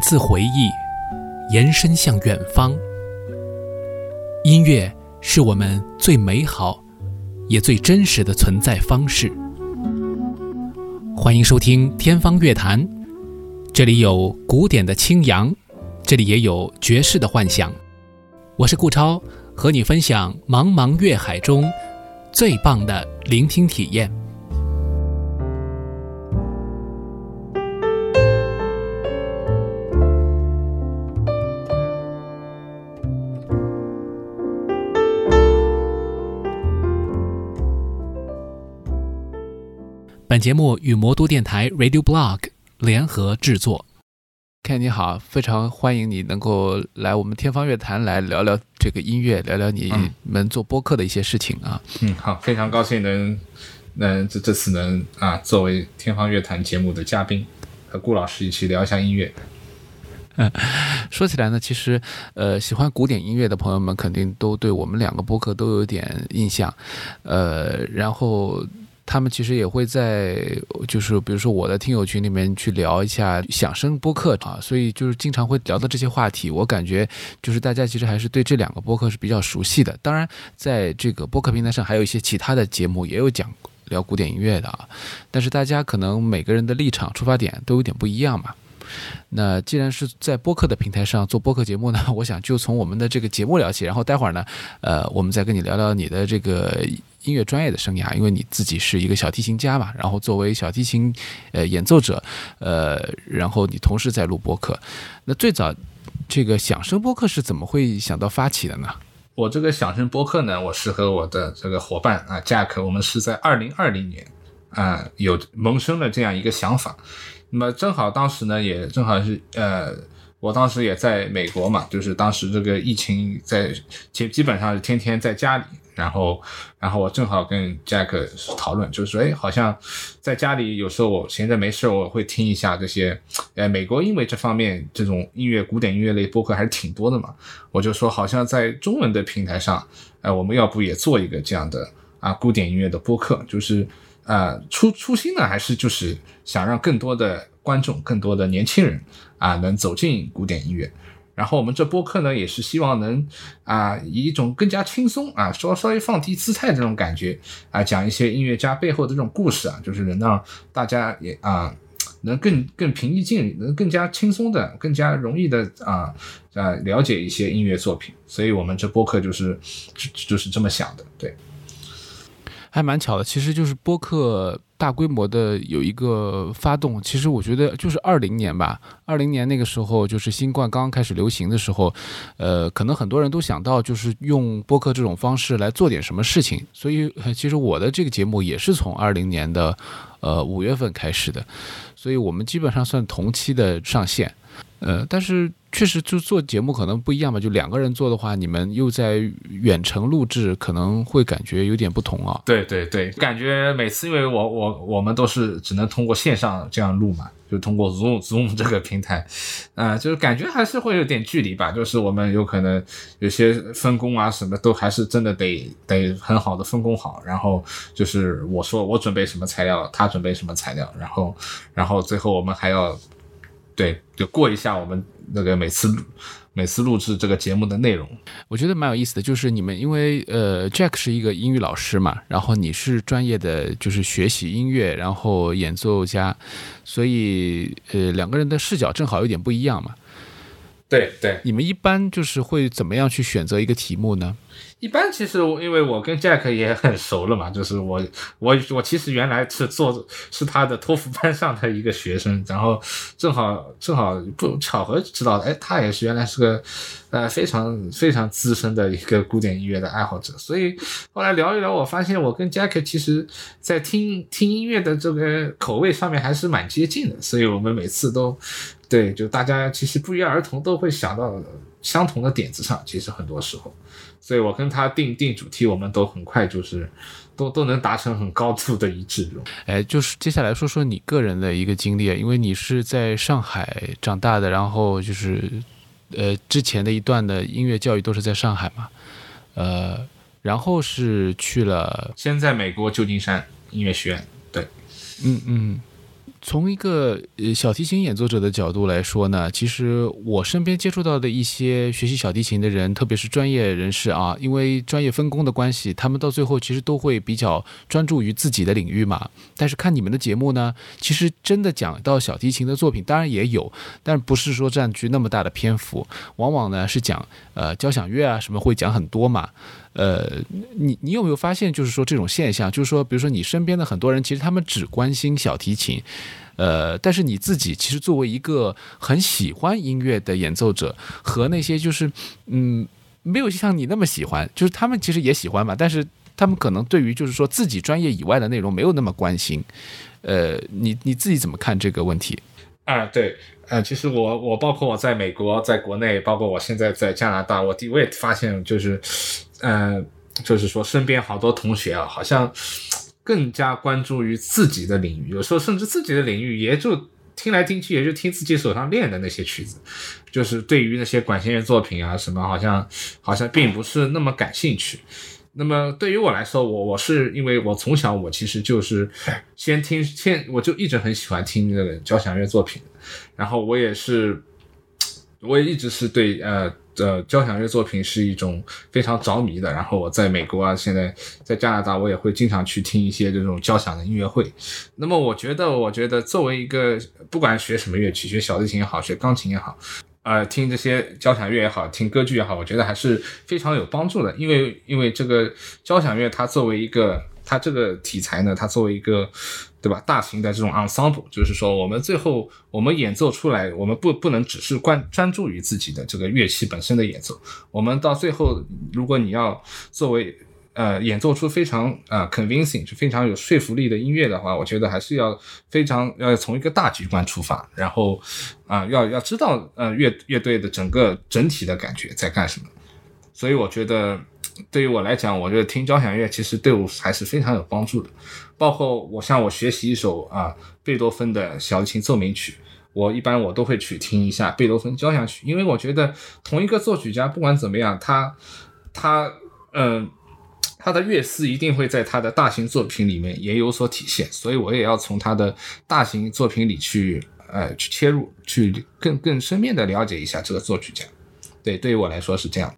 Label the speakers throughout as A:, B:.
A: 自回忆，延伸向远方。音乐是我们最美好也最真实的存在方式。欢迎收听《天方乐坛》，这里有古典的清扬，这里也有爵士的幻想。我是顾超，和你分享茫茫乐海中最棒的聆听体验。本节目与魔都电台 Radio Blog 联合制作。Ken 你好，非常欢迎你能够来我们天方乐坛来聊聊这个音乐，聊聊你们做播客的一些事情啊。
B: 嗯，好，非常高兴能能这这次能啊作为天方乐坛节目的嘉宾，和顾老师一起聊一下音乐。
A: 嗯，说起来呢，其实呃，喜欢古典音乐的朋友们肯定都对我们两个播客都有点印象，呃，然后。他们其实也会在，就是比如说我的听友群里面去聊一下响声播客啊，所以就是经常会聊到这些话题。我感觉就是大家其实还是对这两个播客是比较熟悉的。当然，在这个播客平台上还有一些其他的节目也有讲聊古典音乐的啊，但是大家可能每个人的立场出发点都有点不一样嘛。那既然是在播客的平台上做播客节目呢，我想就从我们的这个节目聊起，然后待会儿呢，呃，我们再跟你聊聊你的这个音乐专业的生涯，因为你自己是一个小提琴家嘛，然后作为小提琴呃演奏者，呃，然后你同时在录播客。那最早这个响声播客是怎么会想到发起的呢？
B: 我这个响声播客呢，我是和我的这个伙伴啊，Jack，我们是在二零二零年啊有萌生了这样一个想法。那么正好当时呢，也正好是呃，我当时也在美国嘛，就是当时这个疫情在基基本上是天天在家里，然后然后我正好跟 Jack 讨论，就是说，哎，好像在家里有时候我闲着没事，我会听一下这些，呃，美国因为这方面这种音乐古典音乐类播客还是挺多的嘛，我就说好像在中文的平台上，呃，我们要不也做一个这样的啊古典音乐的播客，就是。呃，初初心呢，还是就是想让更多的观众、更多的年轻人啊，能走进古典音乐。然后我们这播客呢，也是希望能啊，以一种更加轻松啊，稍稍微放低姿态这种感觉啊，讲一些音乐家背后的这种故事啊，就是能让大家也啊，能更更平易近人，能更加轻松的、更加容易的啊啊了解一些音乐作品。所以我们这播客就是就就是这么想的，对。
A: 还蛮巧的，其实就是播客大规模的有一个发动，其实我觉得就是二零年吧，二零年那个时候就是新冠刚刚开始流行的时候，呃，可能很多人都想到就是用播客这种方式来做点什么事情，所以其实我的这个节目也是从二零年的呃五月份开始的，所以我们基本上算同期的上线。呃，但是确实就做节目可能不一样吧，就两个人做的话，你们又在远程录制，可能会感觉有点不同啊。
B: 对对对，感觉每次因为我我我们都是只能通过线上这样录嘛，就通过 Zoom Zoom 这个平台，啊，就是感觉还是会有点距离吧。就是我们有可能有些分工啊，什么都还是真的得得很好的分工好。然后就是我说我准备什么材料，他准备什么材料，然后然后最后我们还要。对，就过一下我们那个每次每次录制这个节目的内容，
A: 我觉得蛮有意思的。就是你们因为呃，Jack 是一个英语老师嘛，然后你是专业的就是学习音乐，然后演奏家，所以呃两个人的视角正好有点不一样嘛。
B: 对对，
A: 你们一般就是会怎么样去选择一个题目呢？
B: 一般其实因为我跟 Jack 也很熟了嘛，就是我我我其实原来是做是他的托福班上的一个学生，然后正好正好不巧合知道，哎，他也是原来是个呃非常非常资深的一个古典音乐的爱好者，所以后来聊一聊，我发现我跟 Jack 其实在听听音乐的这个口味上面还是蛮接近的，所以我们每次都对就大家其实不约而同都会想到相同的点子上，其实很多时候。所以我跟他定定主题，我们都很快就是都都能达成很高度的一致。
A: 哎，就是接下来说说你个人的一个经历，因为你是在上海长大的，然后就是呃之前的一段的音乐教育都是在上海嘛，呃，然后是去了
B: 先在美国旧金山音乐学院，对，
A: 嗯嗯，从一个呃小提琴演奏者的角度来说呢，其实我身边接触到的一些学习小提琴的人，特别是专业人士啊，因为专业分工的关系，他们到最后其实都会比较专注于自己的领域嘛。但是看你们的节目呢，其实真的讲到小提琴的作品，当然也有，但不是说占据那么大的篇幅，往往呢是讲呃交响乐啊什么会讲很多嘛。呃，你你有没有发现，就是说这种现象，就是说，比如说你身边的很多人，其实他们只关心小提琴，呃，但是你自己其实作为一个很喜欢音乐的演奏者，和那些就是嗯没有像你那么喜欢，就是他们其实也喜欢嘛，但是他们可能对于就是说自己专业以外的内容没有那么关心，呃，你你自己怎么看这个问题？
B: 啊，对，呃，其实我我包括我在美国，在国内，包括我现在在加拿大，我第我也发现就是。呃，就是说，身边好多同学啊，好像更加关注于自己的领域，有时候甚至自己的领域也就听来听去，也就听自己手上练的那些曲子，就是对于那些管弦乐作品啊什么，好像好像并不是那么感兴趣。那么对于我来说，我我是因为我从小我其实就是先听先，我就一直很喜欢听这个交响乐作品，然后我也是，我也一直是对呃。呃交响乐作品是一种非常着迷的，然后我在美国啊，现在在加拿大，我也会经常去听一些这种交响的音乐会。那么我觉得，我觉得作为一个不管学什么乐器，学小提琴也好，学钢琴也好，呃，听这些交响乐也好，听歌剧也好，我觉得还是非常有帮助的。因为因为这个交响乐它作为一个它这个题材呢，它作为一个。对吧？大型的这种 ensemble，就是说，我们最后我们演奏出来，我们不不能只是关专注于自己的这个乐器本身的演奏。我们到最后，如果你要作为呃演奏出非常呃 convincing，就非常有说服力的音乐的话，我觉得还是要非常要从一个大局观出发，然后啊要要知道呃乐乐队的整个整体的感觉在干什么。所以我觉得。对于我来讲，我觉得听交响乐其实对我还是非常有帮助的。包括我像我学习一首啊贝多芬的小提琴奏鸣曲，我一般我都会去听一下贝多芬交响曲，因为我觉得同一个作曲家不管怎么样，他他嗯他的乐思一定会在他的大型作品里面也有所体现，所以我也要从他的大型作品里去呃去切入，去更更深面的了解一下这个作曲家。对，对于我来说是这样。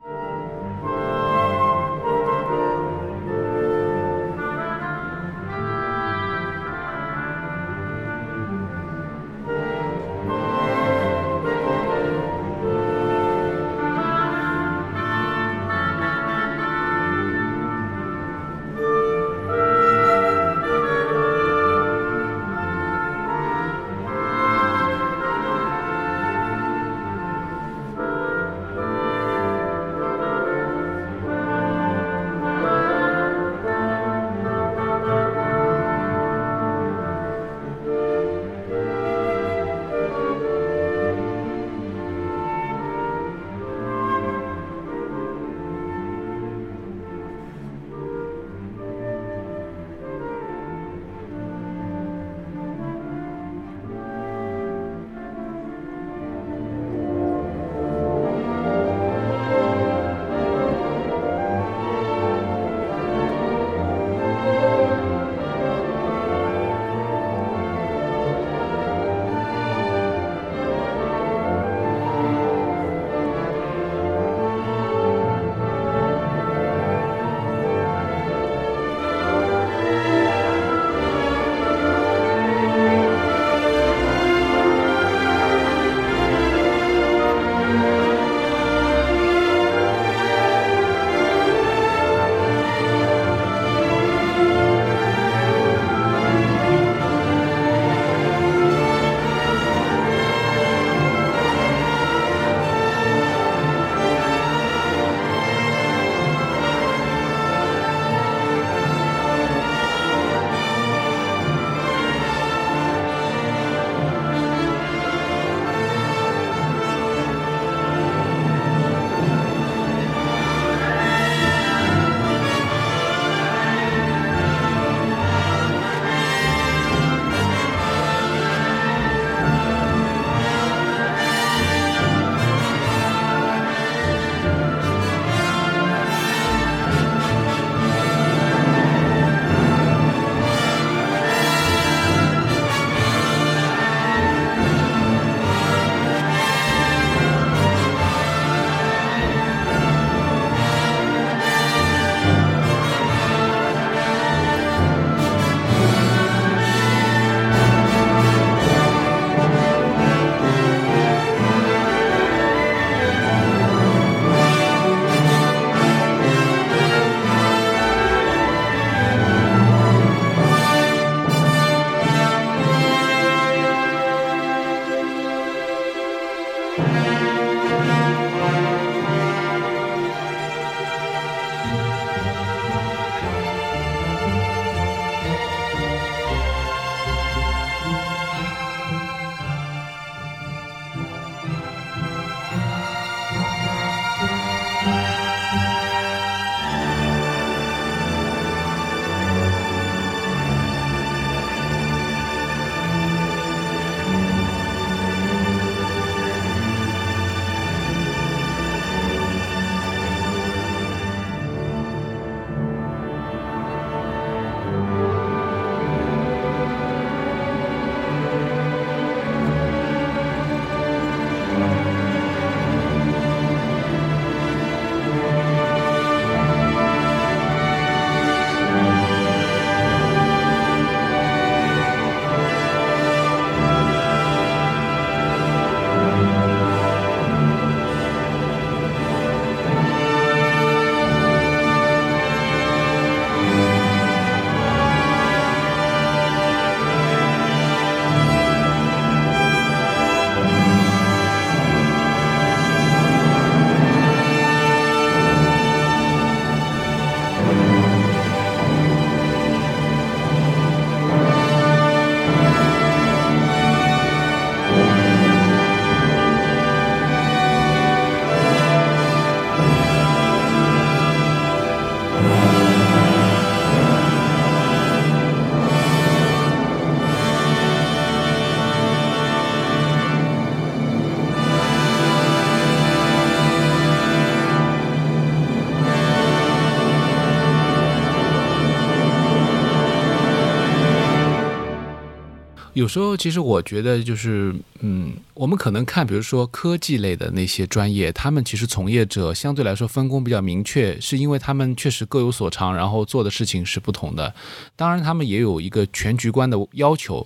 A: 有时候，其实我觉得就是，嗯，我们可能看，比如说科技类的那些专业，他们其实从业者相对来说分工比较明确，是因为他们确实各有所长，然后做的事情是不同的。当然，他们也有一个全局观的要求。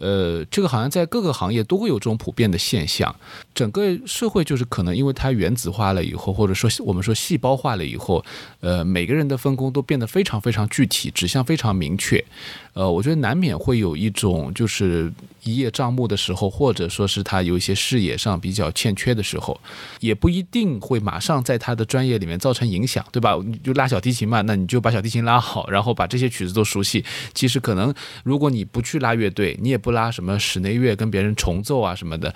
A: 呃，这个好像在各个行业都会有这种普遍的现象。整个社会就是可能因为它原子化了以后，或者说我们说细胞化了以后，呃，每个人的分工都变得非常非常具体，指向非常明确。呃，我觉得难免会有一种就是一叶障目的时候，或者说是他有一些视野上比较欠缺的时候，也不一定会马上在他的专业里面造成影响，对吧？你就拉小提琴嘛，那你就把小提琴拉好，然后把这些曲子都熟悉。其实可能如果你不去拉乐队，你也不不拉什么室内乐跟别人重奏啊什么的。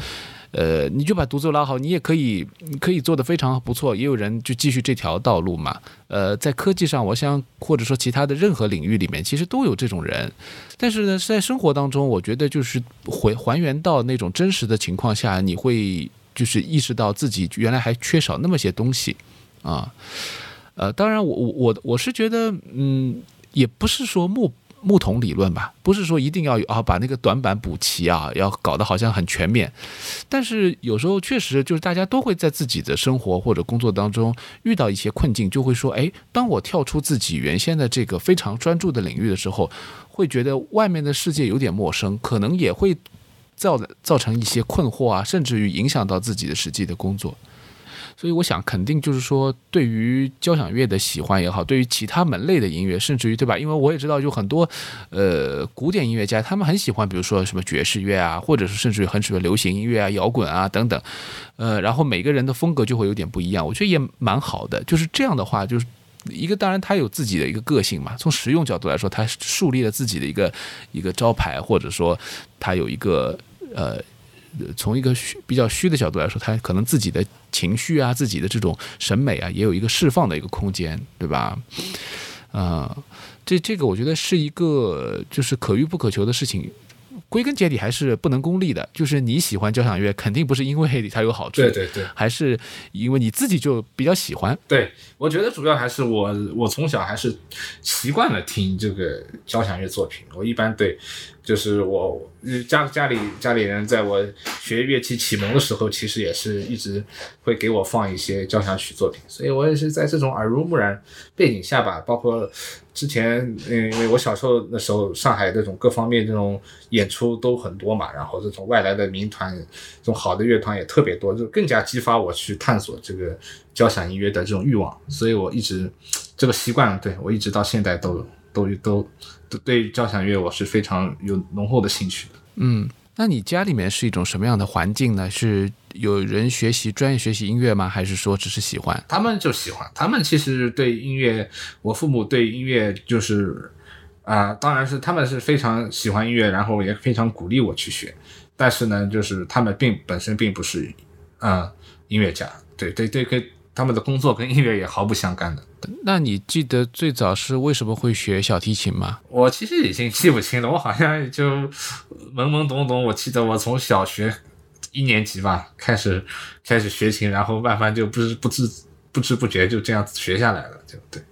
A: 呃，你就把独奏拉好，你也可以可以做得非常不错。也有人就继续这条道路嘛。呃，在科技上，我想或者说其他的任何领域里面，其实都有这种人。但是呢，在生活当中，我觉得就是回还原到那种真实的情况下，你会就是意识到自己原来还缺少那么些东西啊。呃，当然我，我我我是觉得，嗯，也不是说目。木桶理论吧，不是说一定要啊把那个短板补齐啊，要搞得好像很全面。但是有时候确实就是大家都会在自己的生活或者工作当中遇到一些困境，就会说，哎，当我跳出自己原先的这个非常专注的领域的时候，会觉得外面的世界有点陌生，可能也会造造成一些困惑啊，甚至于影响到自己的实际的工作。所以我想，肯定就是说，对于交响乐的喜欢也好，对于其他门类的音乐，甚至于对吧？因为我也知道，有很多呃古典音乐家，他们很喜欢，比如说什么爵士乐啊，或者是甚至于很喜欢流行音乐啊、摇滚啊等等。呃，然后每个人的风格就会有点不一样，我觉得也蛮好的。就是这样的话，就是一个当然他有自己的一个个性嘛。从实用角度来说，他树立了自己的一个一个招牌，或者说他有一个呃。从一个虚比较虚的角度来说，他可能自己的情绪啊，自己的这种审美啊，也有一个释放的一个空间，对吧？啊、这这个我觉得是一个就是可遇不可求的事情。归根结底还是不能功利的，就是你喜欢交响乐，肯定不是因为它有好处，
B: 对对对
A: 还是因为你自己就比较喜欢。
B: 对，我觉得主要还是我我从小还是习惯了听这个交响乐作品。我一般对，就是我家家里家里人在我学乐器启蒙的时候，其实也是一直会给我放一些交响曲作品，所以我也是在这种耳濡目染背景下吧，包括之前嗯，因为我小时候那时候上海这种各方面这种演出都很多嘛，然后这种外来的民团，这种好的乐团也特别多，就更加激发我去探索这个交响音乐的这种欲望，所以我一直这个习惯，对我一直到现在都都都都对交响乐我是非常有浓厚的兴趣的。
A: 嗯，那你家里面是一种什么样的环境呢？是有人学习专业学习音乐吗？还是说只是喜欢？
B: 他们就喜欢，他们其实对音乐，我父母对音乐就是啊、当然是他们是非常喜欢音乐，然后也非常鼓励我去学，但是呢，就是他们并本身并不是啊、音乐家，对对对，跟他们的工作跟音乐也毫不相干的。
A: 那你记得最早是为什么会学小提琴吗？
B: 我其实已经记不清了，我好像就懵懵懂懂。我记得我从小学一年级吧开始开始学琴，然后慢慢就不知不知不知不觉就这样子学下来了，就对。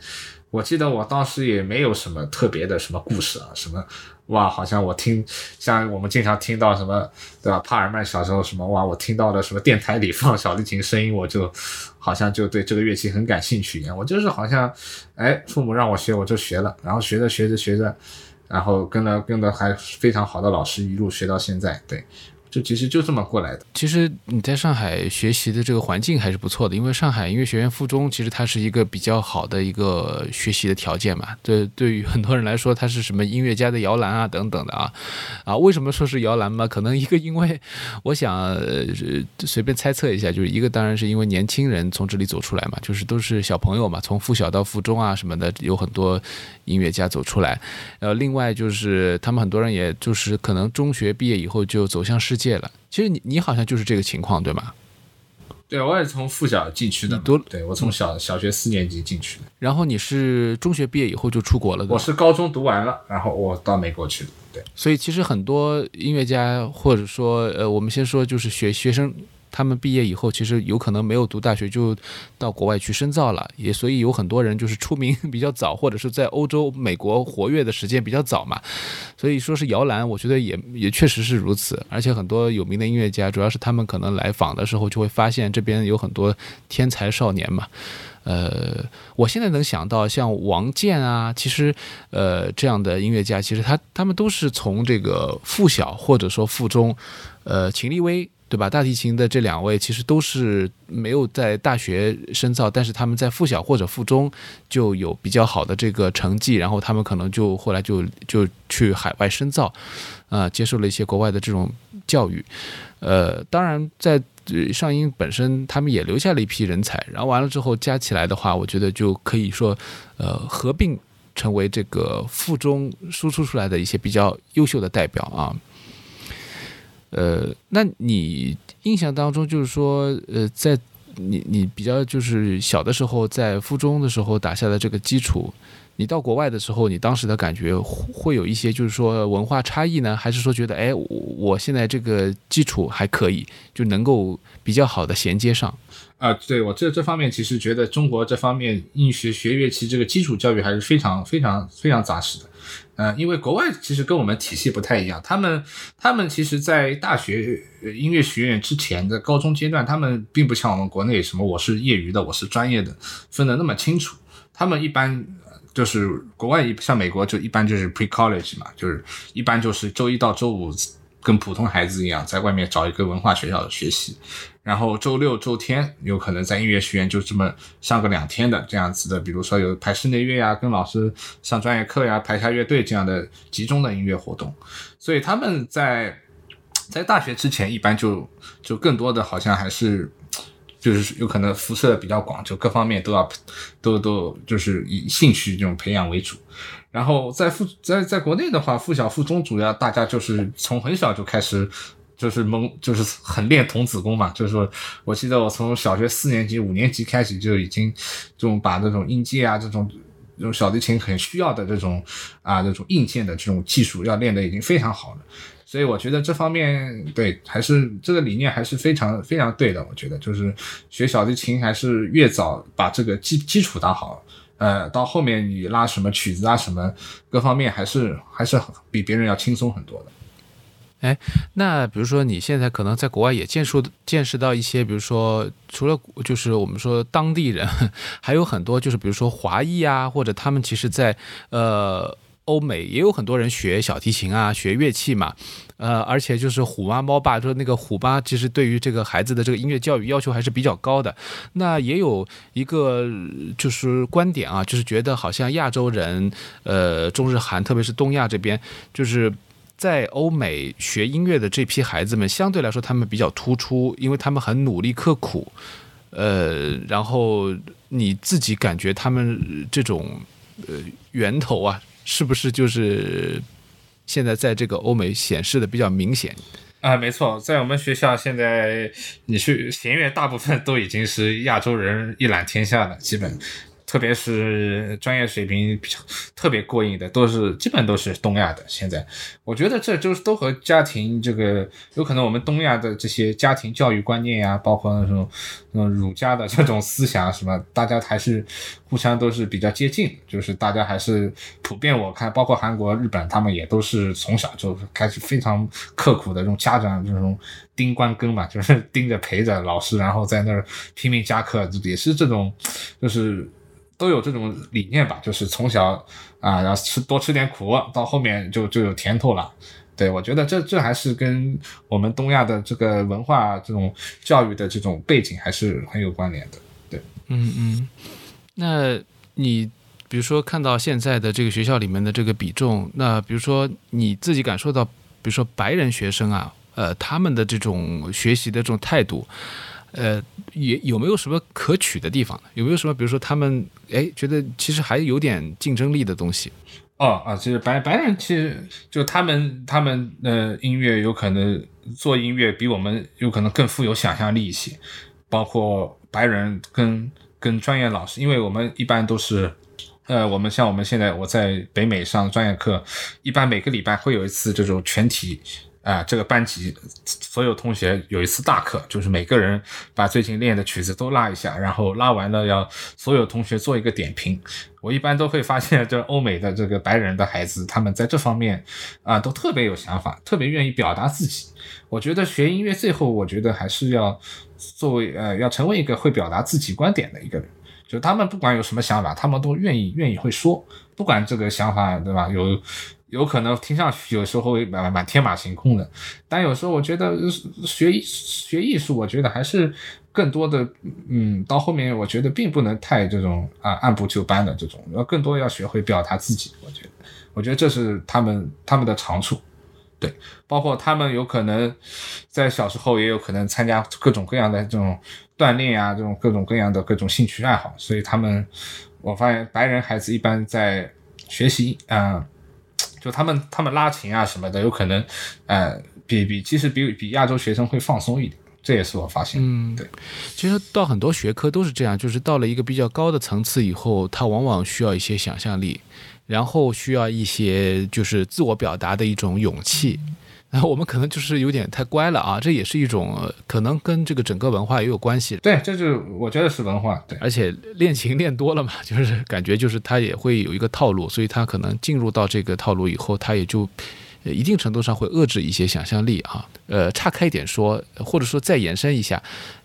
B: 我记得我当时也没有什么特别的什么故事啊，什么哇，好像我听像我们经常听到什么对吧？帕尔曼小时候什么哇，我听到了什么电台里放小提琴声音，我就好像就对这个乐器很感兴趣一样。我就是好像哎，父母让我学我就学了，然后学着学着学着。然后跟了跟了还非常好的老师，一路学到现在，对，就其实就这么过来的。
A: 其实你在上海学习的这个环境还是不错的，因为上海音乐学院附中其实它是一个比较好的一个学习的条件嘛。对，对于很多人来说，它是什么音乐家的摇篮啊等等的啊啊。为什么说是摇篮嘛？可能一个因为我想、呃、随便猜测一下，就是一个当然是因为年轻人从这里走出来嘛，就是都是小朋友嘛，从附小到附中啊什么的，有很多音乐家走出来。呃，另外就是他们很多人也就是可能中学毕业以后就走向世界了。其实你你好像就是这个情况，对吗？
B: 对，我也从附小进去的嘛，
A: 你多
B: 对我从小小学四年级进去的，
A: 然后你是中学毕业以后就出国了，
B: 我是高中读完了，然后我到美国去的。对，
A: 所以其实很多音乐家或者说呃，我们先说就是学学生他们毕业以后其实有可能没有读大学就到国外去深造了，也所以有很多人就是出名比较早，或者是在欧洲、美国活跃的时间比较早嘛。所以说是摇篮，我觉得也也确实是如此。而且很多有名的音乐家，主要是他们可能来访的时候就会发现这边有很多天才少年嘛。呃，我现在能想到像王健啊，其实呃这样的音乐家，其实他他们都是从这个附小或者说附中，呃，秦立威对吧？大提琴的这两位其实都是没有在大学深造，但是他们在附小或者附中就有比较好的这个成绩，然后他们可能就后来就就去海外深造，啊，接受了一些国外的这种教育，呃，当然在。上音本身，他们也留下了一批人才，然后完了之后加起来的话，我觉得就可以说，呃，合并成为这个附中输出出来的一些比较优秀的代表啊。呃，那你印象当中，就是说，呃，在你你比较就是小的时候，在附中的时候打下的这个基础。你到国外的时候，你当时的感觉会有一些，就是说文化差异呢，还是说觉得，哎，我现在这个基础还可以，就能够比较好的衔接上？
B: 啊，对我这这方面其实觉得中国这方面应学学乐器这个基础教育还是非常非常非常扎实的。呃，因为国外其实跟我们体系不太一样，他们他们其实，在大学音乐学院之前的高中阶段，他们并不像我们国内什么我是业余的，我是专业的，分得那么清楚。他们一般。就是国外一像美国就一般就是 pre college 嘛，就是一般就是周一到周五跟普通孩子一样，在外面找一个文化学校学习，然后周六周天有可能在音乐学院就这么上个两天的这样子的，比如说有排室内乐呀，跟老师上专业课呀，排下乐队这样的集中的音乐活动，所以他们在在大学之前一般就就更多的好像还是。就是有可能辐射比较广，就各方面都要都都就是以兴趣这种培养为主。然后在附在在国内的话，附小附中主要大家就是从很小就开始就是蒙就是很练童子功嘛。就是说我记得我从小学四年级五年级开始就已经这种把这种音阶啊这种这种小提琴很需要的这种啊这种硬件的这种技术要练的已经非常好了。所以我觉得这方面对还是这个理念还是非常非常对的。我觉得就是学小提琴还是越早把这个基基础打好，呃，到后面你拉什么曲子啊什么各方面还是还是比别人要轻松很多的。
A: 哎，那比如说你现在可能在国外也见识见识到一些，比如说除了就是我们说当地人，还有很多就是比如说华裔啊，或者他们其实在呃。欧美也有很多人学小提琴啊，学乐器嘛，呃，而且就是虎妈猫爸，说那个虎妈其实对于这个孩子的这个音乐教育要求还是比较高的。那也有一个就是观点啊，就是觉得好像亚洲人，呃，中日韩，特别是东亚这边，就是在欧美学音乐的这批孩子们，相对来说他们比较突出，因为他们很努力刻苦，呃，然后你自己感觉他们这种呃源头啊。是不是就是现在在这个欧美显示的比较明显
B: 啊？没错，在我们学校现在你去弦乐，大部分都已经是亚洲人一览天下了，基本。特别是专业水平比较特别过硬的，都是基本都是东亚的。现在我觉得这就是都和家庭这个有可能，我们东亚的这些家庭教育观念呀，包括那种那种儒家的 这种思想什么，大家还是互相都是比较接近。就是大家还是普遍，我看包括韩国、日本，他们也都是从小就开始非常刻苦的这种家长这种盯关根嘛，就是 盯着陪着老师，然后在那儿拼命加课，也是这种就是。都有这种理念吧，就是从小啊，然后吃多吃点苦，到后面就就有甜头了。对我觉得这这还是跟我们东亚的这个文化、这种教育的这种背景还是很有关联的。对，
A: 嗯嗯。那你比如说看到现在的这个学校里面的这个比重，那比如说你自己感受到，比如说白人学生啊，呃，他们的这种学习的这种态度。呃，也有没有什么可取的地方呢？有没有什么，比如说他们哎，觉得其实还有点竞争力的东西？
B: 哦啊，其实白白人其实就他们他们呃音乐有可能做音乐比我们有可能更富有想象力一些，包括白人跟跟专业老师，因为我们一般都是呃，我们像我们现在我在北美上专业课，一般每个礼拜会有一次这种全体。啊，这个班级所有同学有一次大课，就是每个人把最近练的曲子都拉一下，然后拉完了要所有同学做一个点评。我一般都会发现，这欧美的这个白人的孩子，他们在这方面啊都特别有想法，特别愿意表达自己。我觉得学音乐最后，我觉得还是要作为呃，要成为一个会表达自己观点的一个人。就他们不管有什么想法，他们都愿意愿意会说，不管这个想法对吧？有。有可能听上去有时候蛮蛮天马行空的，但有时候我觉得学学艺术，我觉得还是更多的，嗯，到后面我觉得并不能太这种啊按部就班的这种，要更多要学会表达自己。我觉得，我觉得这是他们他们的长处，对，包括他们有可能在小时候也有可能参加各种各样的这种锻炼啊，这种各种各样的各种兴趣爱好，所以他们我发现白人孩子一般在学习啊。就他们，他们拉琴啊什么的，有可能，呃，比比其实比比亚洲学生会放松一点，这也是我发现。
A: 嗯，
B: 对，
A: 其实到很多学科都是这样，就是到了一个比较高的层次以后，他往往需要一些想象力，然后需要一些就是自我表达的一种勇气。然后我们可能就是有点太乖了啊，这也是一种可能跟这个整个文化也有关系。
B: 对，这就我觉得是文化。对，
A: 而且练琴练多了嘛，就是感觉就是他也会有一个套路，所以他可能进入到这个套路以后，他也就。一定程度上会遏制一些想象力啊。呃，岔开一点说，或者说再延伸一下，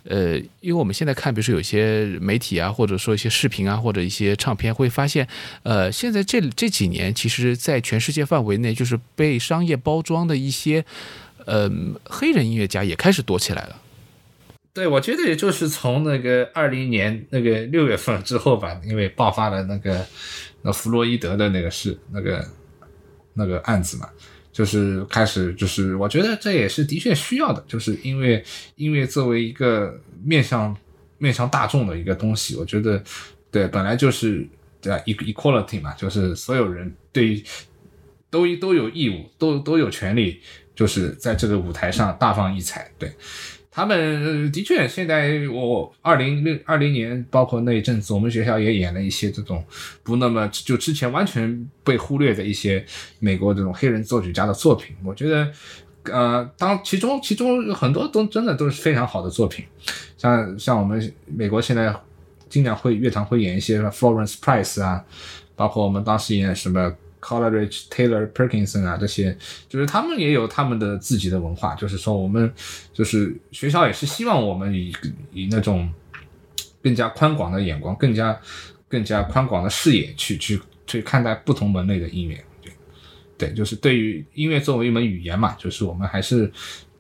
A: 呃，因为我们现在看，比如说有些媒体啊，或者说一些视频啊，或者一些唱片，会发现，呃，现在这这几年，其实，在全世界范围内，就是被商业包装的一些，呃，黑人音乐家也开始多起来了。
B: 对，我觉得也就是从那个二零年那个六月份之后吧，因为爆发了那个那弗洛伊德的那个事，那个那个案子嘛。就是开始，就是我觉得这也是的确需要的，就是因为音乐作为一个面向面向大众的一个东西，我觉得对本来就是对 equality 嘛，就是所有人对都都有义务，都都有权利，就是在这个舞台上大放异彩，对。他们的确，现在我二零六二零年，包括那一阵子，我们学校也演了一些这种不那么就之前完全被忽略的一些美国这种黑人作曲家的作品。我觉得，呃，当其中其中很多都真的都是非常好的作品，像像我们美国现在经常会乐团会演一些 Florence Price 啊，包括我们当时演什么。Coleridge、Taylor、Perkinson 啊，这些就是他们也有他们的自己的文化。就是说，我们就是学校也是希望我们以以那种更加宽广的眼光、更加更加宽广的视野去去去看待不同门类的音乐。对，就是对于音乐作为一门语言嘛，就是我们还是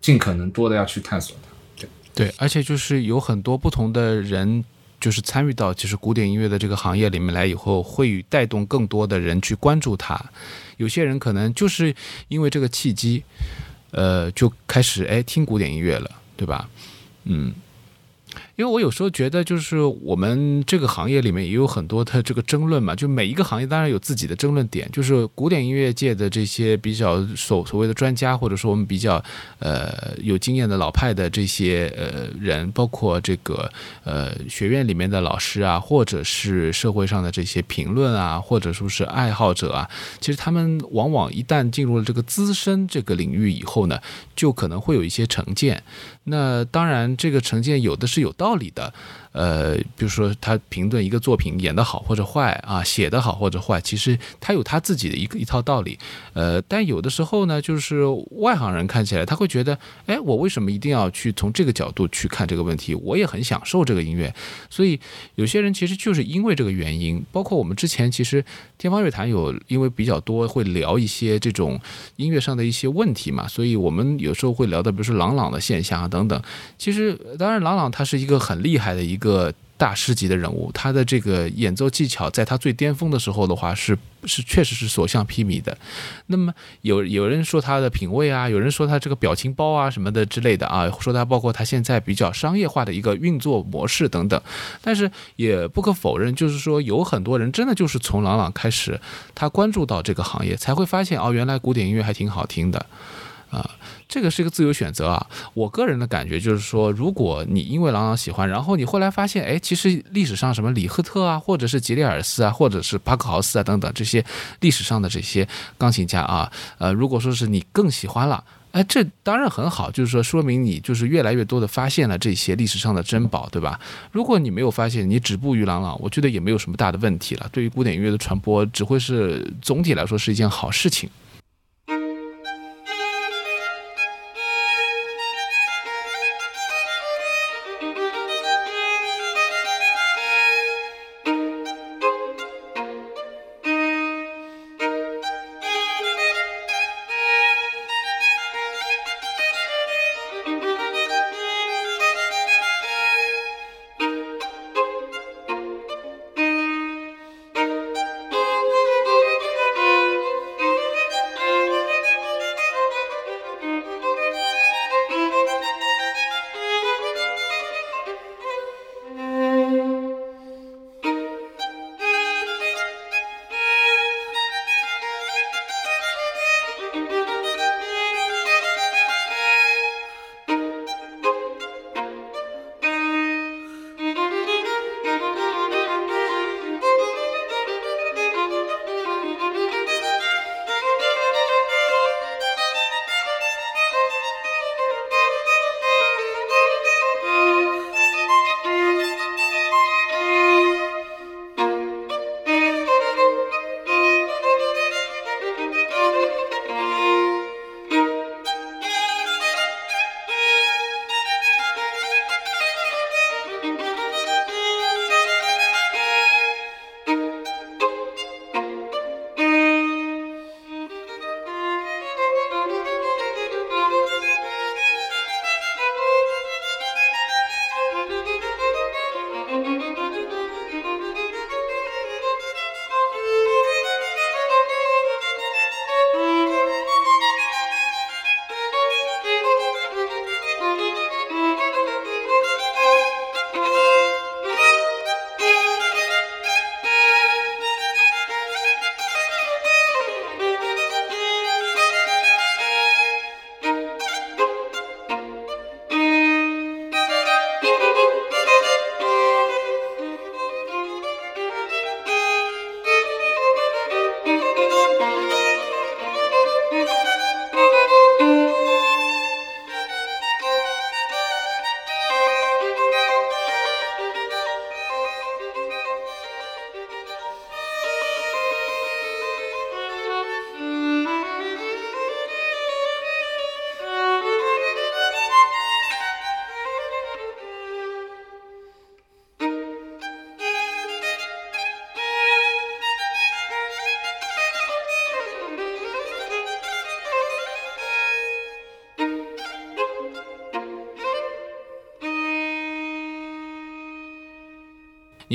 B: 尽可能多的要去探索它。对，
A: 对，而且就是有很多不同的人。就是参与到其实古典音乐的这个行业里面来以后，会带动更多的人去关注它。有些人可能就是因为这个契机，呃，就开始哎听古典音乐了，对吧？嗯。因为我有时候觉得，就是我们这个行业里面也有很多的这个争论嘛。就每一个行业当然有自己的争论点，就是古典音乐界的这些比较所所谓的专家，或者说我们比较呃有经验的老派的这些呃人，包括这个呃学院里面的老师啊，或者是社会上的这些评论啊，或者说是爱好者啊，其实他们往往一旦进入了这个资深这个领域以后呢，就可能会有一些成见。那当然，这个成见有的是有道道理的，呃，比如说他评论一个作品演得好或者坏啊，写得好或者坏，其实他有他自己的一个一套道理，呃，但有的时候呢，就是外行人看起来他会觉得，哎，我为什么一定要去从这个角度去看这个问题？我也很享受这个音乐，所以有些人其实就是因为这个原因，包括我们之前其实天方乐坛有因为比较多会聊一些这种音乐上的一些问题嘛，所以我们有时候会聊的，比如说朗朗的现象啊。等等，其实当然，朗朗他是一个很厉害的一个个大师级的人物，他的这个演奏技巧，在他最巅峰的时候的话，是是确实是所向披靡的。那么有有人说他的品味啊，有人说他这个表情包啊什么的之类的啊，说他包括他现在比较商业化的一个运作模式等等。但是也不可否认，就是说有很多人真的就是从郎朗开始，他关注到这个行业，才会发现哦，原来古典音乐还挺好听的。啊，这个是一个自由选择啊。我个人的感觉就是说，如果你因为朗朗喜欢，然后你后来发现，哎，其实历史上什么李赫特啊，或者是吉列尔斯啊，或者是巴克豪斯啊等等这些历史上的这些钢琴家啊，呃，如果说是你更喜欢了。哎，这当然很好，就是说说明你就是越来越多的发现了这些历史上的珍宝，对吧？如果你没有发现，你止步于朗朗，我觉得也没有什么大的问题了。对于古典音乐的传播，只会是总体来说是一件好事情。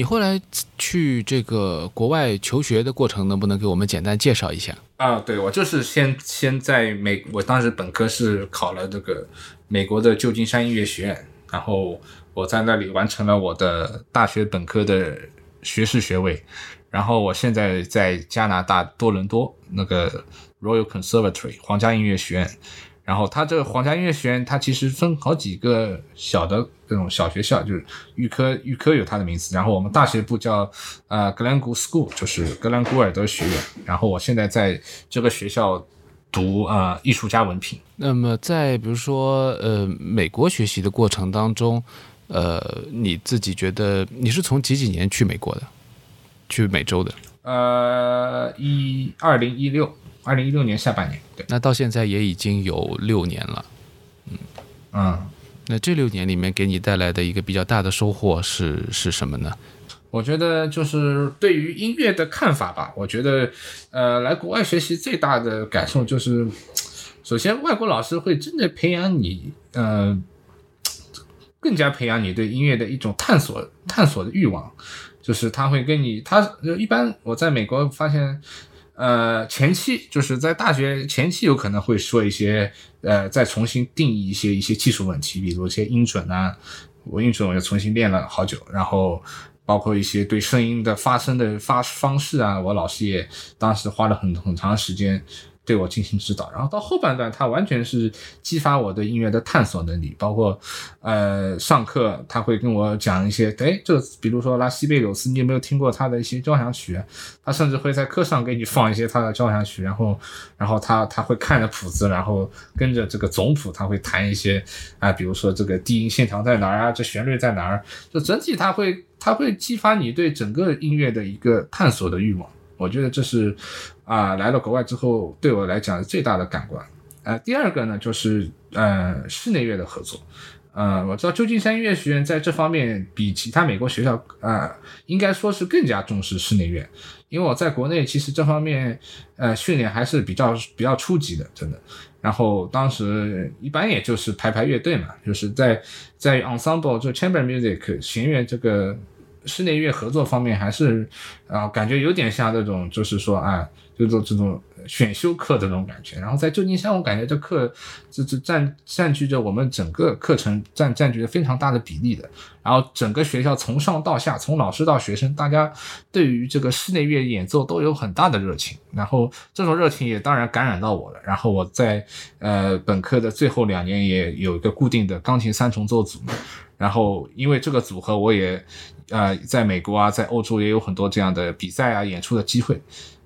A: 你后来去这个国外求学的过程，能不能给我们简单介绍一下？
B: 啊，对，我就是先先在美，我当时本科是考了这个美国的旧金山音乐学院，然后我在那里完成了我的大学本科的学士学位，然后我现在在加拿大多伦多那个 Royal Conservatory 皇家音乐学院。然后它这个皇家音乐学院，它其实分好几个小的这种小学校，就是预科，预科有它的名字。然后我们大学部叫呃 Glencoe School，就是格兰古尔德学院。然后我现在在这个学校读啊艺术家文凭。
A: 那么在比如说呃美国学习的过程当中，呃你自己觉得你是从几几年去美国的？去美洲的？
B: 呃一二零一六。二零一六年下半年，对，
A: 那到现在也已经有六年了，
B: 嗯嗯，
A: 那这六年里面给你带来的一个比较大的收获是是什么呢？
B: 我觉得就是对于音乐的看法吧。我觉得，呃，来国外学习最大的感受就是，首先外国老师会真的培养你，呃，更加培养你对音乐的一种探索、探索的欲望，就是他会跟你，他一般我在美国发现。呃，前期就是在大学前期有可能会说一些，呃，再重新定义一些一些技术问题，比如一些音准呐，我音准我又重新练了好久，然后包括一些对声音的发声的发方式啊，我老师也当时花了很很长时间对我进行指导。然后到后半段，他完全是激发我对音乐的探索能力，包括呃上课他会跟我讲一些，哎，这比如说拉西贝柳斯，你有没有听过他的一些交响曲？他甚至会在课上给你放一些他的交响曲，然后然后他他会看着谱子，然后跟着这个总谱，他会弹一些啊，比如说这个低音线条在哪儿啊，这旋律在哪儿，就整体他会。他会激发你对整个音乐的一个探索的欲望，我觉得这是啊来了国外之后对我来讲最大的感官。呃，第二个呢就是呃室内乐的合作。呃，我知道旧金山音乐学院在这方面比其他美国学校啊应该说是更加重视室内乐，因为我在国内其实这方面呃训练还是比较比较初级的，真的。然后当时一般也就是排排乐队嘛，就是在在 ensemble 就 chamber music 弦乐这个室内乐合作方面，还是啊感觉有点像那种就是说啊。就这种选修课的那种感觉，然后在旧金山，我感觉这课这这占占据着我们整个课程占占据着非常大的比例的。然后整个学校从上到下，从老师到学生，大家对于这个室内乐演奏都有很大的热情。然后这种热情也当然感染到我了。然后我在呃本科的最后两年也有一个固定的钢琴三重奏组。然后因为这个组合，我也呃在美国啊，在欧洲也有很多这样的比赛啊演出的机会。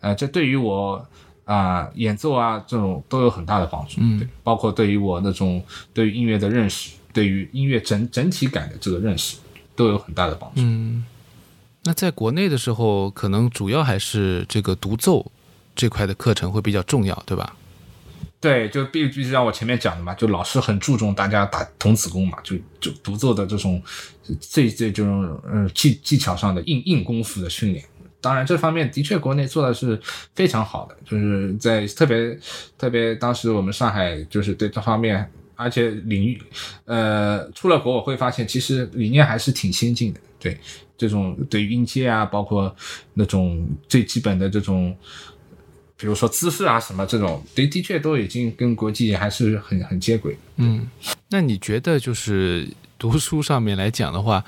B: 呃，这对于我啊演奏啊这种都有很大的帮助，嗯，包括对于我那种对于音乐的认识，对于音乐整整体感的这个认识都有很大的帮助。
A: 嗯，那在国内的时候，可能主要还是这个独奏这块的课程会比较重要，对吧？
B: 对，就必必须像我前面讲的嘛，就老师很注重大家打童子功嘛，就就独奏的这种最最这种呃技技巧上的硬硬功夫的训练。当然，这方面的确国内做的是非常好的，就是在特别特别当时我们上海就是对这方面，而且领域，呃，出了国我会发现其实理念还是挺先进的。对这种对于音阶啊，包括那种最基本的这种，比如说姿势啊什么这种，的，的确都已经跟国际还是很很接轨。
A: 嗯，那你觉得就是读书上面来讲的话，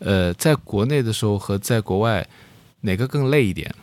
A: 呃，在国内的时候和在国外。哪个更累一点？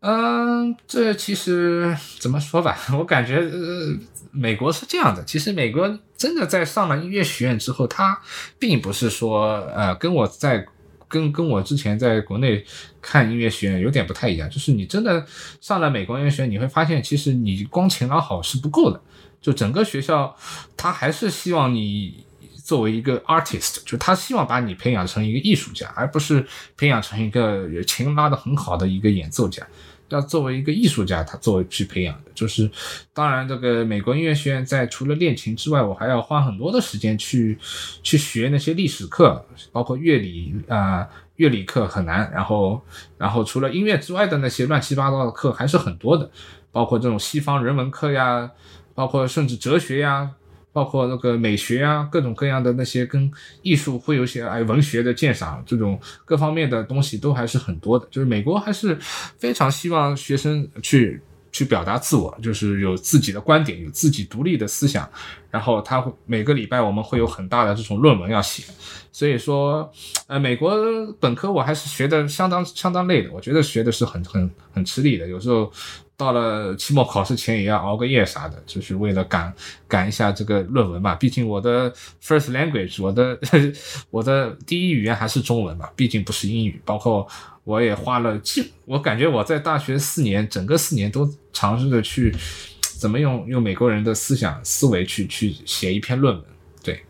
B: 嗯，这其实怎么说吧，我感觉呃，美国是这样的。其实美国真的在上了音乐学院之后，他并不是说呃，跟我在跟跟我之前在国内看音乐学院有点不太一样。就是你真的上了美国音乐学院，你会发现，其实你光勤劳好是不够的。就整个学校，他还是希望你。作为一个 artist，就他希望把你培养成一个艺术家，而不是培养成一个琴拉的很好的一个演奏家。要作为一个艺术家，他作为去培养的。就是，当然，这个美国音乐学院在除了练琴之外，我还要花很多的时间去去学那些历史课，包括乐理啊，乐理课很难。然后，然后除了音乐之外的那些乱七八糟的课还是很多的，包括这种西方人文课呀，包括甚至哲学呀。包括那个美学啊，各种各样的那些跟艺术会有些哎文学的鉴赏，这种各方面的东西都还是很多的。就是美国还是非常希望学生去去表达自我，就是有自己的观点，有自己独立的思想。然后他每个礼拜我们会有很大的这种论文要写，所以说，呃，美国本科我还是学的相当相当累的，我觉得学的是很很很吃力的，有时候。到了期末考试前也要熬个夜啥的，就是为了赶赶一下这个论文嘛。毕竟我的 first language，我的 我的第一语言还是中文嘛，毕竟不是英语。包括我也花了，其我感觉我在大学四年，整个四年都尝试着去怎么用用美国人的思想思维去去写一篇论文。对，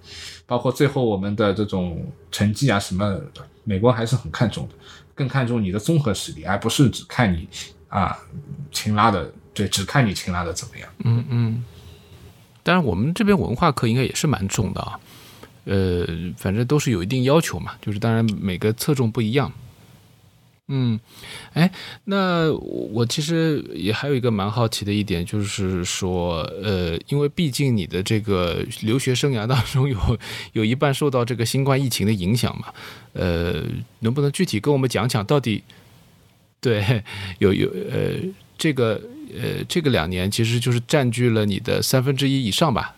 B: 包括最后我们的这种成绩啊什么，美国还是很看重的，更看重你的综合实力，而不是只看你。啊，勤拉的对，只看你勤拉的怎么样。
A: 嗯嗯，当然我们这边文化课应该也是蛮重的啊，呃，反正都是有一定要求嘛，就是当然每个侧重不一样。嗯，哎，那我其实也还有一个蛮好奇的一点，就是说，呃，因为毕竟你的这个留学生涯当中有有一半受到这个新冠疫情的影响嘛，呃，能不能具体跟我们讲讲到底？对，有有呃，这个呃，这个两年其实就是占据了你的三分之一以上吧，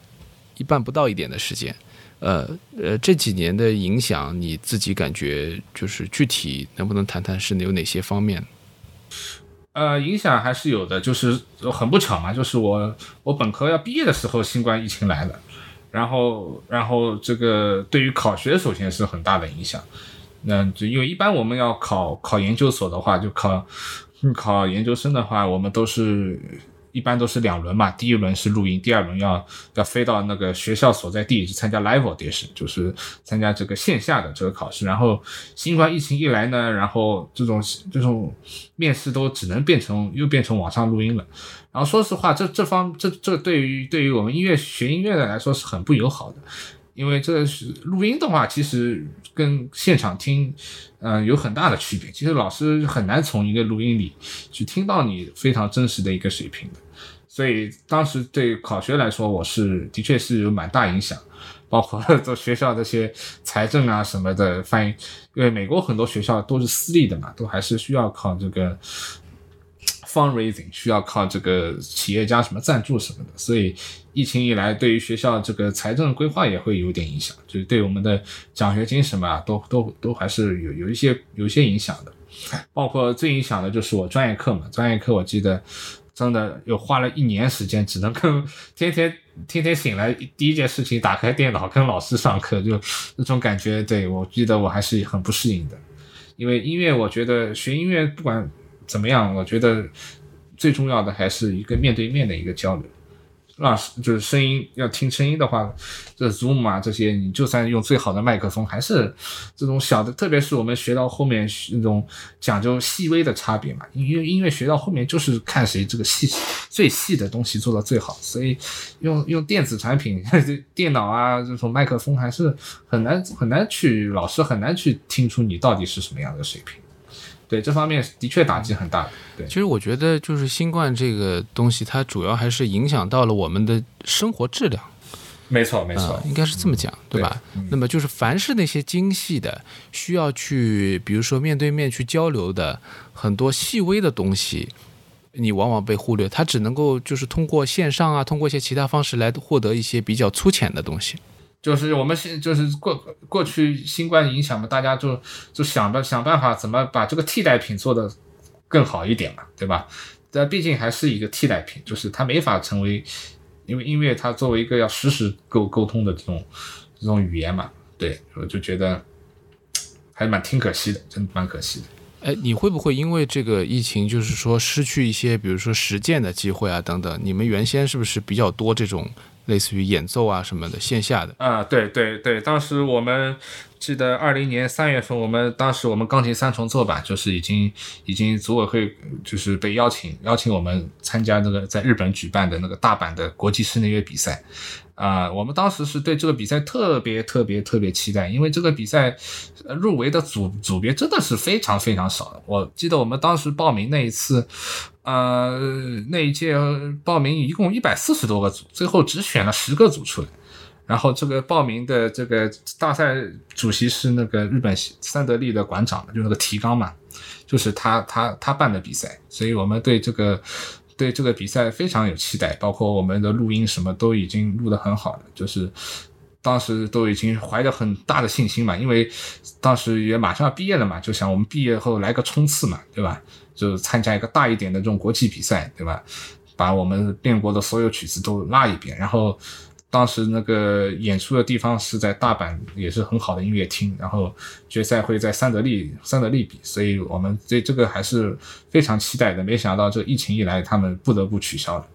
A: 一半不到一点的时间。呃呃，这几年的影响，你自己感觉就是具体能不能谈谈是有哪些方面？
B: 呃，影响还是有的，就是很不巧嘛，就是我我本科要毕业的时候，新冠疫情来了，然后然后这个对于考学首先是很大的影响。那就因为一般我们要考考研究所的话，就考考研究生的话，我们都是。一般都是两轮嘛，第一轮是录音，第二轮要要飞到那个学校所在地去参加 live audition，就是参加这个线下的这个考试。然后新冠疫情一来呢，然后这种这种面试都只能变成又变成网上录音了。然后说实话，这这方这这对于对于我们音乐学音乐的来说是很不友好的。因为这是录音的话，其实跟现场听，嗯，有很大的区别。其实老师很难从一个录音里去听到你非常真实的一个水平的。所以当时对考学来说，我是的确是有蛮大影响，包括 做学校这些财政啊什么的翻译，因为美国很多学校都是私立的嘛，都还是需要靠这个。fundraising 需要靠这个企业家什么赞助什么的，所以疫情以来，对于学校这个财政规划也会有点影响，就是对我们的奖学金什么啊，都都都还是有有一些有一些影响的。包括最影响的就是我专业课嘛，专业课我记得真的又花了一年时间，只能跟 天天天天醒来第一件事情打开电脑跟老师上课，就那种感觉，对我记得我还是很不适应的，因为音乐，我觉得学音乐不管。怎么样？我觉得最重要的还是一个面对面的一个交流，让就是声音要听声音的话，这 Zoom 啊这些，你就算用最好的麦克风，还是这种小的，特别是我们学到后面那种讲究细微的差别嘛。因为音乐学到后面就是看谁这个细最细的东西做到最好，所以用用电子产品、电脑啊这种麦克风还是很难很难去，老师很难去听出你到底是什么样的水平。对这方面的确打击很大。对，
A: 其实我觉得就是新冠这个东西，它主要还是影响到了我们的生活质量。
B: 没错，没错，
A: 应该是这么讲，对吧？那么就是凡是那些精细的，需要去，比如说面对面去交流的很多细微的东西，你往往被忽略，它只能够就是通过线上啊，通过一些其他方式来获得一些比较粗浅的东西。
B: 就是我们现就是过过去新冠影响嘛，大家就就想着想办法怎么把这个替代品做的更好一点嘛，对吧？但毕竟还是一个替代品，就是它没法成为，因为音乐它作为一个要实时沟沟通的这种这种语言嘛，对，我就觉得还蛮挺可惜的，真蛮可惜的。
A: 哎，你会不会因为这个疫情，就是说失去一些，比如说实践的机会啊等等？你们原先是不是比较多这种？类似于演奏啊什么的线下的
B: 啊，对对对，当时我们记得二零年三月份，我们当时我们钢琴三重奏吧，就是已经已经组委会就是被邀请邀请我们参加那个在日本举办的那个大阪的国际室内乐比赛。啊，我们当时是对这个比赛特别特别特别期待，因为这个比赛入围的组组别真的是非常非常少的。我记得我们当时报名那一次，呃，那一届报名一共一百四十多个组，最后只选了十个组出来。然后这个报名的这个大赛主席是那个日本三得利的馆长，就那个提纲嘛，就是他他他办的比赛，所以我们对这个。对这个比赛非常有期待，包括我们的录音什么都已经录得很好了，就是当时都已经怀着很大的信心嘛，因为当时也马上要毕业了嘛，就想我们毕业后来个冲刺嘛，对吧？就参加一个大一点的这种国际比赛，对吧？把我们练过的所有曲子都拉一遍，然后。当时那个演出的地方是在大阪，也是很好的音乐厅。然后决赛会在三得利，三得利比，所以我们对这个还是非常期待的。没想到这疫情一来，他们不得不取消了。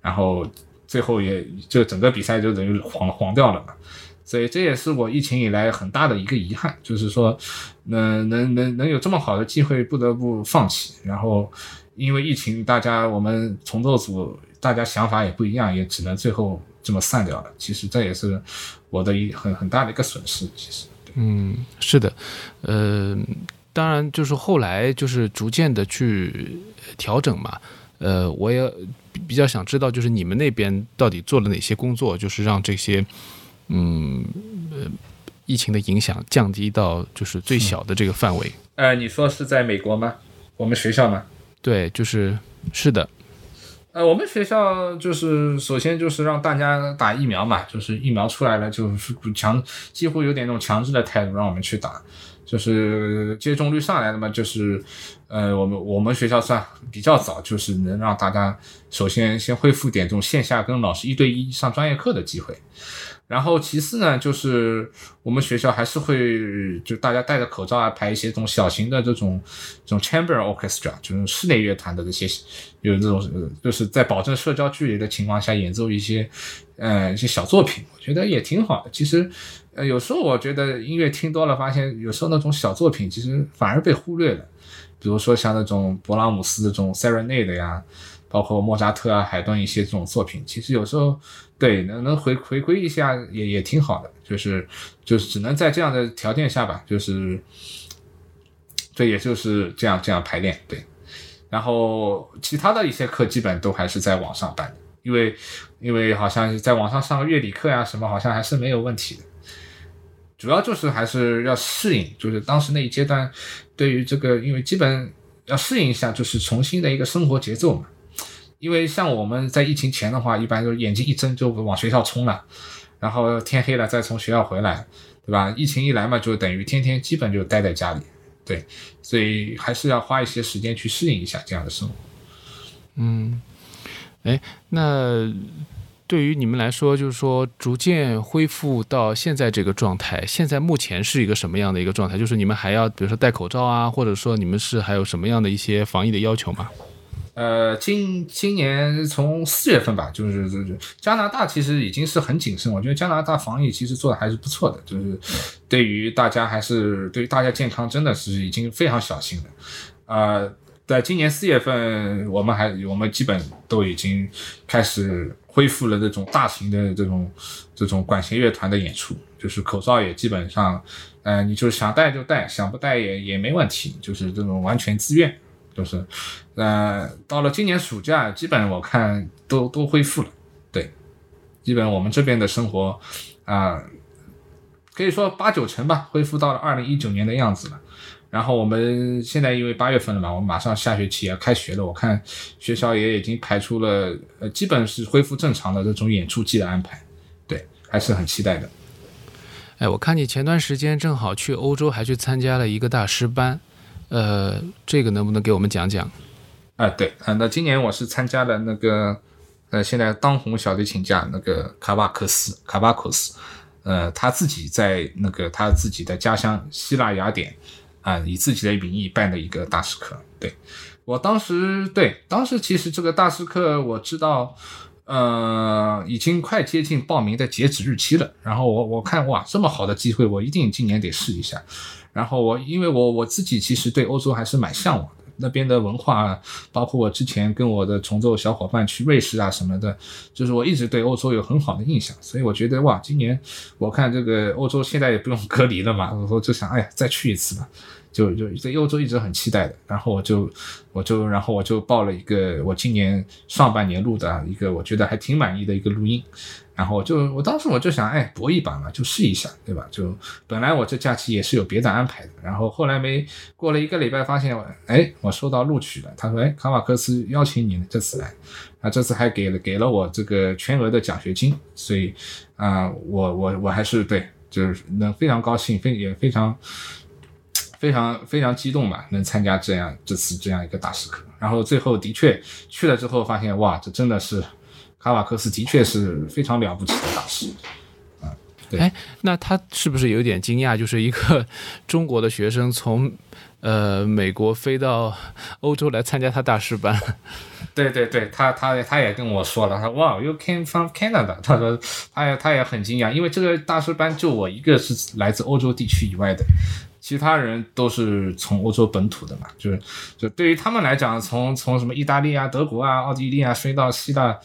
B: 然后最后也就整个比赛就等于黄黄掉了嘛。所以这也是我疫情以来很大的一个遗憾，就是说，能能能能有这么好的机会，不得不放弃。然后因为疫情，大家我们重奏组大家想法也不一样，也只能最后。这么散掉了，其实这也是我的一很很大的一个损失。其实，
A: 嗯，是的，呃，当然就是后来就是逐渐的去调整嘛。呃，我也比较想知道，就是你们那边到底做了哪些工作，就是让这些嗯呃疫情的影响降低到就是最小的这个范围。
B: 呃，你说是在美国吗？我们学校吗？
A: 对，就是是的。
B: 呃，我们学校就是首先就是让大家打疫苗嘛，就是疫苗出来了，就是强几乎有点那种强制的态度让我们去打，就是接种率上来了嘛，就是呃，我们我们学校算比较早，就是能让大家首先先恢复点这种线下跟老师一对一上专业课的机会。然后其次呢，就是我们学校还是会就大家戴着口罩啊，排一些这种小型的这种这种 chamber orchestra，就是室内乐团的这些有这种就是在保证社交距离的情况下演奏一些呃一些小作品，我觉得也挺好的。其实呃有时候我觉得音乐听多了，发现有时候那种小作品其实反而被忽略了，比如说像那种勃拉姆斯的这种 serenade 呀。包括莫扎特啊、海顿一些这种作品，其实有时候对能能回回归一下也也挺好的，就是就是只能在这样的条件下吧，就是这也就是这样这样排练对，然后其他的一些课基本都还是在网上办的，因为因为好像在网上上个乐理课呀什么，好像还是没有问题的，主要就是还是要适应，就是当时那一阶段对于这个，因为基本要适应一下，就是重新的一个生活节奏嘛。因为像我们在疫情前的话，一般都眼睛一睁就往学校冲了，然后天黑了再从学校回来，对吧？疫情一来嘛，就等于天天基本就待在家里，对，所以还是要花一些时间去适应一下这样的生活。
A: 嗯，哎，那对于你们来说，就是说逐渐恢复到现在这个状态，现在目前是一个什么样的一个状态？就是你们还要比如说戴口罩啊，或者说你们是还有什么样的一些防疫的要求吗？
B: 呃，今今年从四月份吧，就是就是加拿大其实已经是很谨慎，我觉得加拿大防疫其实做的还是不错的，就是对于大家还是对于大家健康真的是已经非常小心了。呃，在今年四月份，我们还我们基本都已经开始恢复了这种大型的这种这种管弦乐团的演出，就是口罩也基本上，呃，你就想戴就戴，想不戴也也没问题，就是这种完全自愿。就是，呃，到了今年暑假，基本我看都都恢复了，对，基本我们这边的生活，啊，可以说八九成吧，恢复到了二零一九年的样子了。然后我们现在因为八月份了嘛，我们马上下学期要开学了，我看学校也已经排出了，呃，基本是恢复正常的这种演出季的安排，对，还是很期待的。
A: 哎，我看你前段时间正好去欧洲，还去参加了一个大师班。呃，这个能不能给我们讲讲？
B: 啊，对，啊，那今年我是参加了那个，呃，现在当红小提琴家那个卡巴克斯，卡巴克斯，呃，他自己在那个他自己的家乡希腊雅典，啊，以自己的名义办的一个大师课。对我当时，对，当时其实这个大师课我知道，呃，已经快接近报名的截止日期了。然后我我看哇，这么好的机会，我一定今年得试一下。然后我，因为我我自己其实对欧洲还是蛮向往的，那边的文化，包括我之前跟我的重奏小伙伴去瑞士啊什么的，就是我一直对欧洲有很好的印象，所以我觉得哇，今年我看这个欧洲现在也不用隔离了嘛，我就想，哎呀，再去一次吧。就就在欧洲一直很期待的，然后我就我就然后我就报了一个我今年上半年录的一个我觉得还挺满意的一个录音，然后就我当时我就想哎搏一把嘛就试一下对吧？就本来我这假期也是有别的安排的，然后后来没过了一个礼拜发现哎我收到录取了，他说哎卡瓦克斯邀请你这次来，啊这次还给了给了我这个全额的奖学金，所以啊我我我还是对就是能非常高兴非也非常。非常非常激动吧，能参加这样这次这样一个大师课，然后最后的确去了之后发现，哇，这真的是卡瓦克斯的确是非常了不起的大师啊。
A: 哎，那他是不是有点惊讶？就是一个 中国的学生从呃美国飞到欧洲来参加他大师班？
B: 对对对，他他他也跟我说了，他说哇，You came from Canada？他说他也他也很惊讶，因为这个大师班就我一个是来自欧洲地区以外的。其他人都是从欧洲本土的嘛，就是就对于他们来讲，从从什么意大利啊、德国啊、奥地利啊飞到希腊，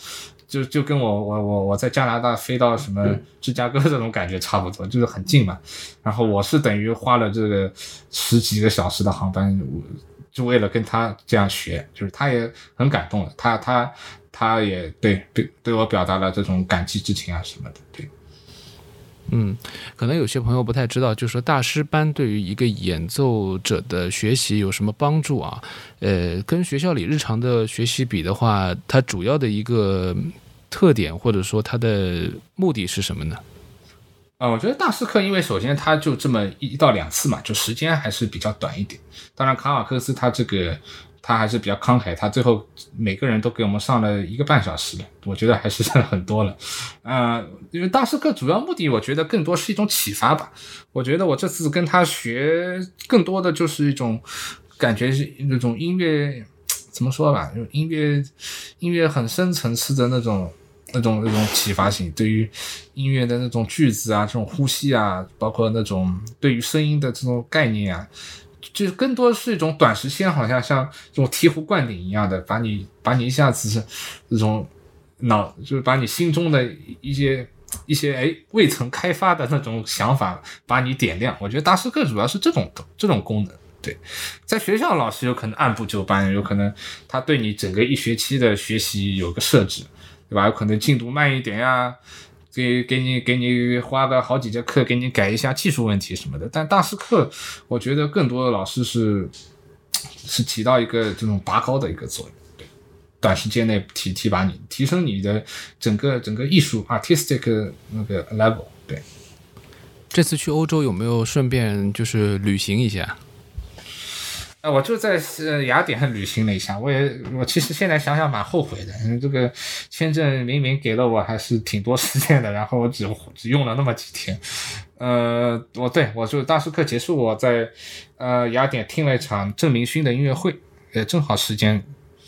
B: 就就跟我我我我在加拿大飞到什么芝加哥这种感觉差不多，就是很近嘛。然后我是等于花了这个十几个小时的航班，我就为了跟他这样学，就是他也很感动的，他他他也对对对我表达了这种感激之情啊什么的，对。
A: 嗯，可能有些朋友不太知道，就是说大师班对于一个演奏者的学习有什么帮助啊？呃，跟学校里日常的学习比的话，它主要的一个特点或者说它的目的是什么呢？
B: 啊，我觉得大师课，因为首先它就这么一到两次嘛，就时间还是比较短一点。当然，卡尔克斯他这个他还是比较慷慨，他最后每个人都给我们上了一个半小时，我觉得还是 很多了。啊，因为大师课主要目的，我觉得更多是一种启发吧。我觉得我这次跟他学，更多的就是一种感觉是那种音乐，怎么说吧，就音乐音乐很深层次的那种。那种那种启发性，对于音乐的那种句子啊，这种呼吸啊，包括那种对于声音的这种概念啊，就是更多是一种短时间，好像像这种醍醐灌顶一样的，把你把你一下子是这种脑，就是把你心中的一些一些哎未曾开发的那种想法，把你点亮。我觉得大师课主要是这种这种功能。对，在学校老师有可能按部就班，有可能他对你整个一学期的学习有个设置。对吧？有可能进度慢一点呀，给给你给你花个好几节课，给你改一下技术问题什么的。但大师课，我觉得更多的老师是是起到一个这种拔高的一个作用，对，短时间内提提拔你，提升你的整个整个艺术 artistic 那个 level。对，
A: 这次去欧洲有没有顺便就是旅行一下？
B: 我就在呃雅典旅行了一下，我也我其实现在想想蛮后悔的，因为这个签证明明给了我还是挺多时间的，然后我只只用了那么几天。呃，我对我就大师课结束，我在呃雅典听了一场郑明勋的音乐会，呃正好时间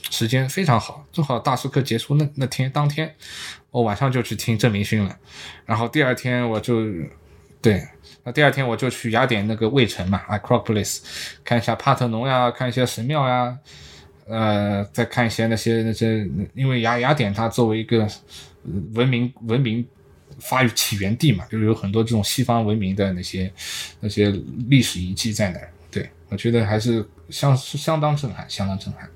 B: 时间非常好，正好大师课结束那那天当天，我晚上就去听郑明勋了，然后第二天我就对。第二天我就去雅典那个卫城嘛，Acropolis，看一下帕特农呀，看一些神庙呀，呃，再看一些那些那些，因为雅雅典它作为一个文明文明发育起源地嘛，就是有很多这种西方文明的那些那些历史遗迹在那儿。对我觉得还是相相当震撼，相当震撼。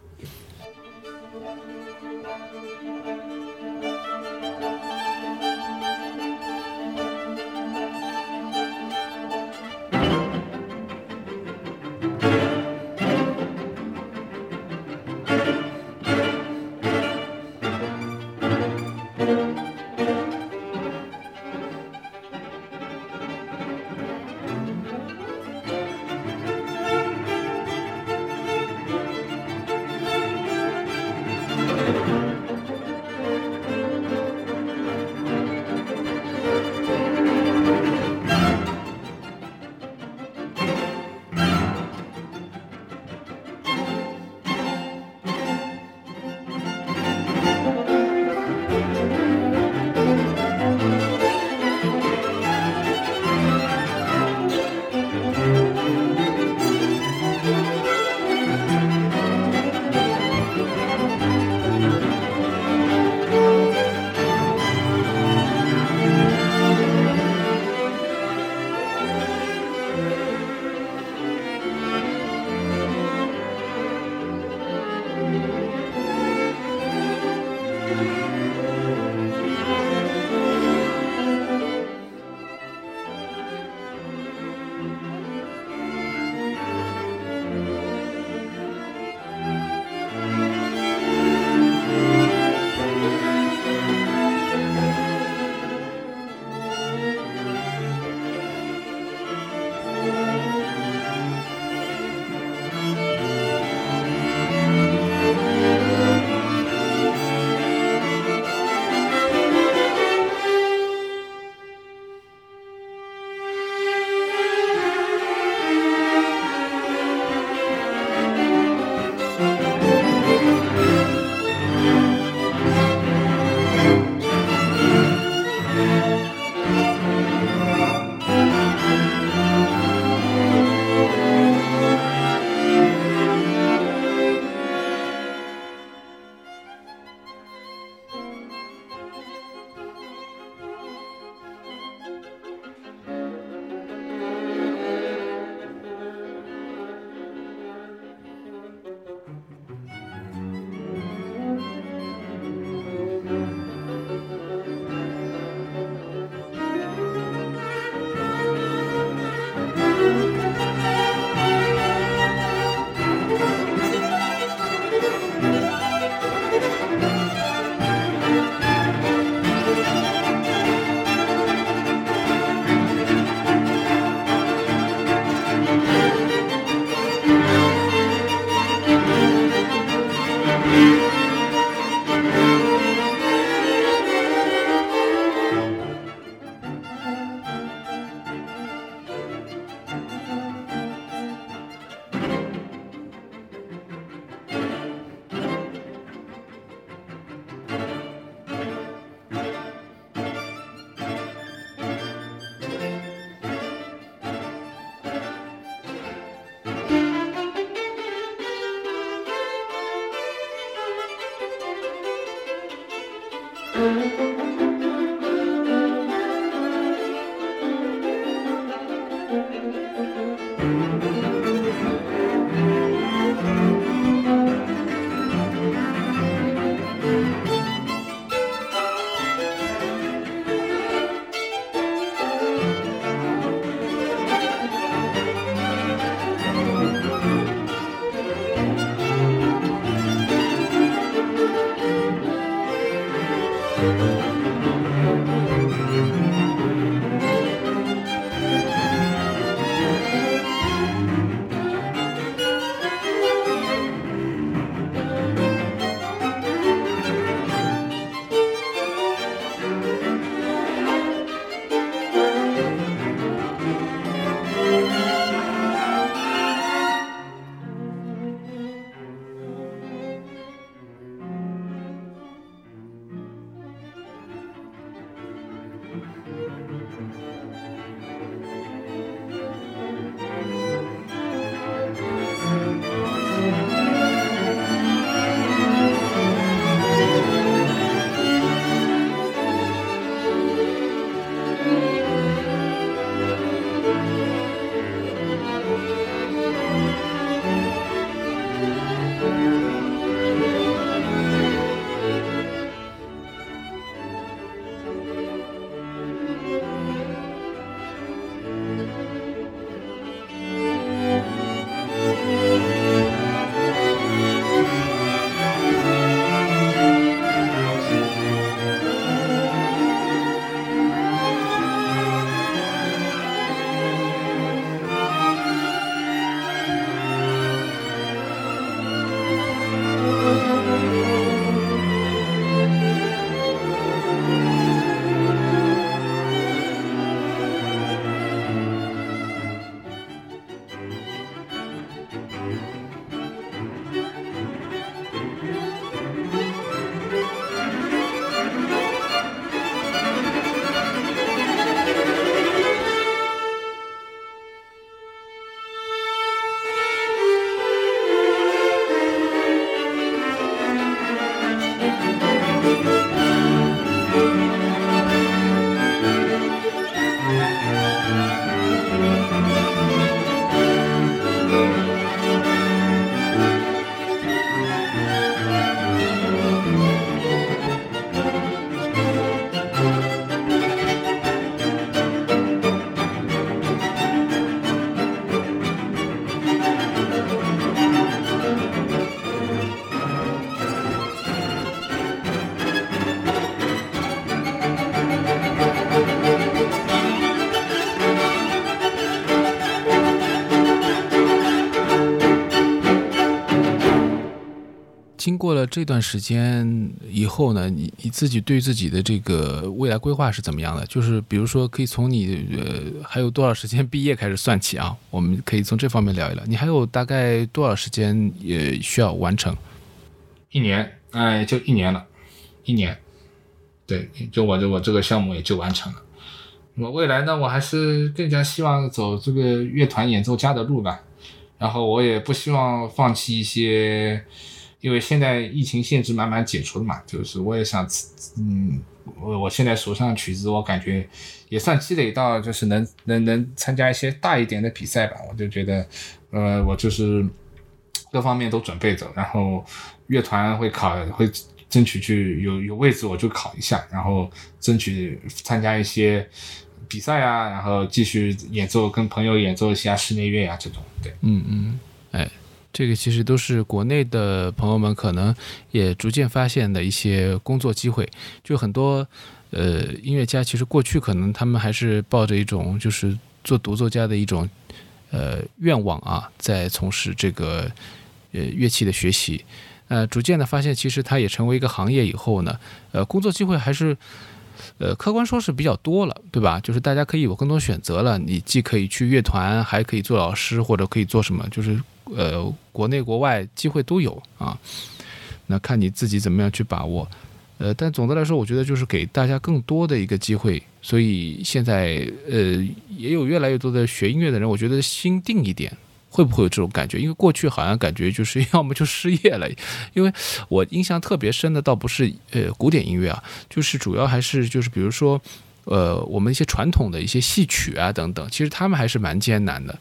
A: 这段时间以后呢，你你自己对自己的这个未来规划是怎么样的？就是比如说，可以从你呃还有多少时间毕业开始算起啊？我们可以从这方面聊一聊。你还有大概多少时间也需要完成？
B: 一年，哎，就一年了，一年。对，就我这我这个项目也就完成了。那么未来呢，我还是更加希望走这个乐团演奏家的路吧。然后我也不希望放弃一些。因为现在疫情限制慢慢解除了嘛，就是我也想，嗯，我我现在手上的曲子，我感觉也算积累到，就是能能能参加一些大一点的比赛吧。我就觉得，呃，我就是各方面都准备着，然后乐团会考，会争取去有有位置我就考一下，然后争取参加一些比赛啊，然后继续演奏，跟朋友演奏一下室内乐啊这种。对，
A: 嗯嗯，这个其实都是国内的朋友们可能也逐渐发现的一些工作机会。就很多呃音乐家，其实过去可能他们还是抱着一种就是做独奏家的一种呃愿望啊，在从事这个呃乐器的学习。呃，逐渐的发现，其实它也成为一个行业以后呢，呃，工作机会还是呃客观说是比较多了，对吧？就是大家可以有更多选择了，你既可以去乐团，还可以做老师，或者可以做什么，就是。呃，国内国外机会都有啊，那看你自己怎么样去把握。呃，但总的来说，我觉得就是给大家更多的一个机会。所以现在呃，也有越来越多的学音乐的人，我觉得心定一点，会不会有这种感觉？因为过去好像感觉就是要么就失业了。因为我印象特别深的倒不是呃古典音乐啊，就是主要还是就是比如说呃我们一些传统的一些戏曲啊等等，其实他们还是蛮艰难的。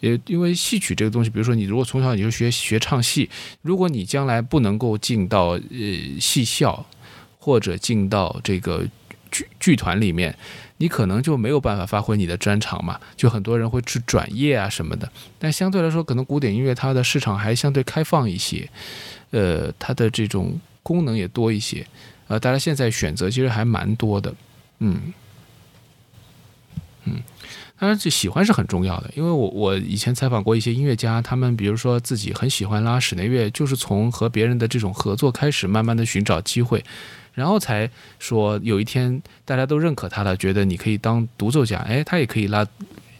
A: 也因为戏曲这个东西，比如说你如果从小你就学学唱戏，如果你将来不能够进到呃戏校或者进到这个剧剧团里面。你可能就没有办法发挥你的专长嘛，就很多人会去转业啊什么的。但相对来说，可能古典音乐它的市场还相对开放一些，呃，它的这种功能也多一些，呃，大家现在选择其实还蛮多的，嗯，嗯，当然这喜欢是很重要的，因为我我以前采访过一些音乐家，他们比如说自己很喜欢拉室内乐，就是从和别人的这种合作开始，慢慢的寻找机会。然后才说有一天大家都认可他了，觉得你可以当独奏家，哎，他也可以拉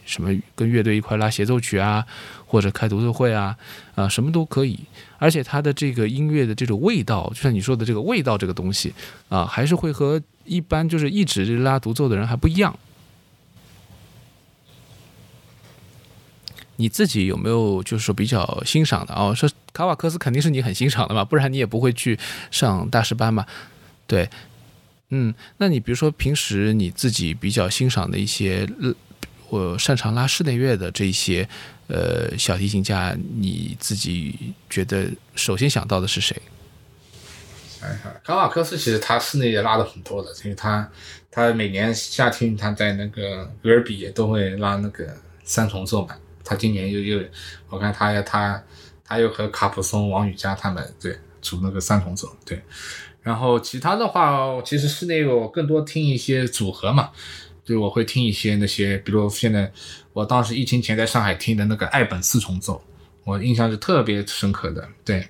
A: 什么跟乐队一块拉协奏曲啊，或者开独奏会啊，啊，什么都可以。而且他的这个音乐的这种味道，就像你说的这个味道这个东西啊，还是会和一般就是一直拉独奏的人还不一样。你自己有没有就是说比较欣赏的啊？说卡瓦克斯肯定是你很欣赏的嘛，不然你也不会去上大师班嘛。对，嗯，那你比如说平时你自己比较欣赏的一些，我擅长拉室内乐的这些，呃，小提琴家，你自己觉得首先想到的是谁？
B: 想一想，卡瓦克斯其实他室内也拉的很多的，因为他他每年夏天他在那个格尔比也都会拉那个三重奏嘛，他今年又又，我看他他他又和卡普松、王羽佳他们对组那个三重奏，对。然后其他的话，其实室内我更多听一些组合嘛，就我会听一些那些，比如现在我当时疫情前在上海听的那个爱本四重奏，我印象是特别深刻的。对，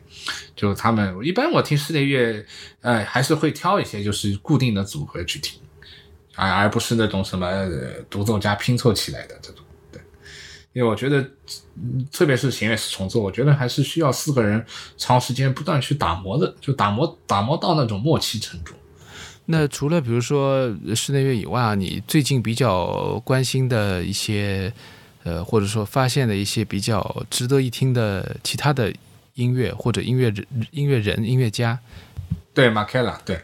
B: 就他们一般我听室内乐，呃，还是会挑一些就是固定的组合去听，而而不是那种什么独奏家拼凑起来的这种。对因为我觉得，特别是弦乐四重奏，我觉得还是需要四个人长时间不断去打磨的，就打磨打磨到那种默契程度。
A: 那除了比如说室内乐以外啊，你最近比较关心的一些，呃，或者说发现的一些比较值得一听的其他的音乐或者音乐人、音乐人、音乐家？
B: 对，马凯拉，对，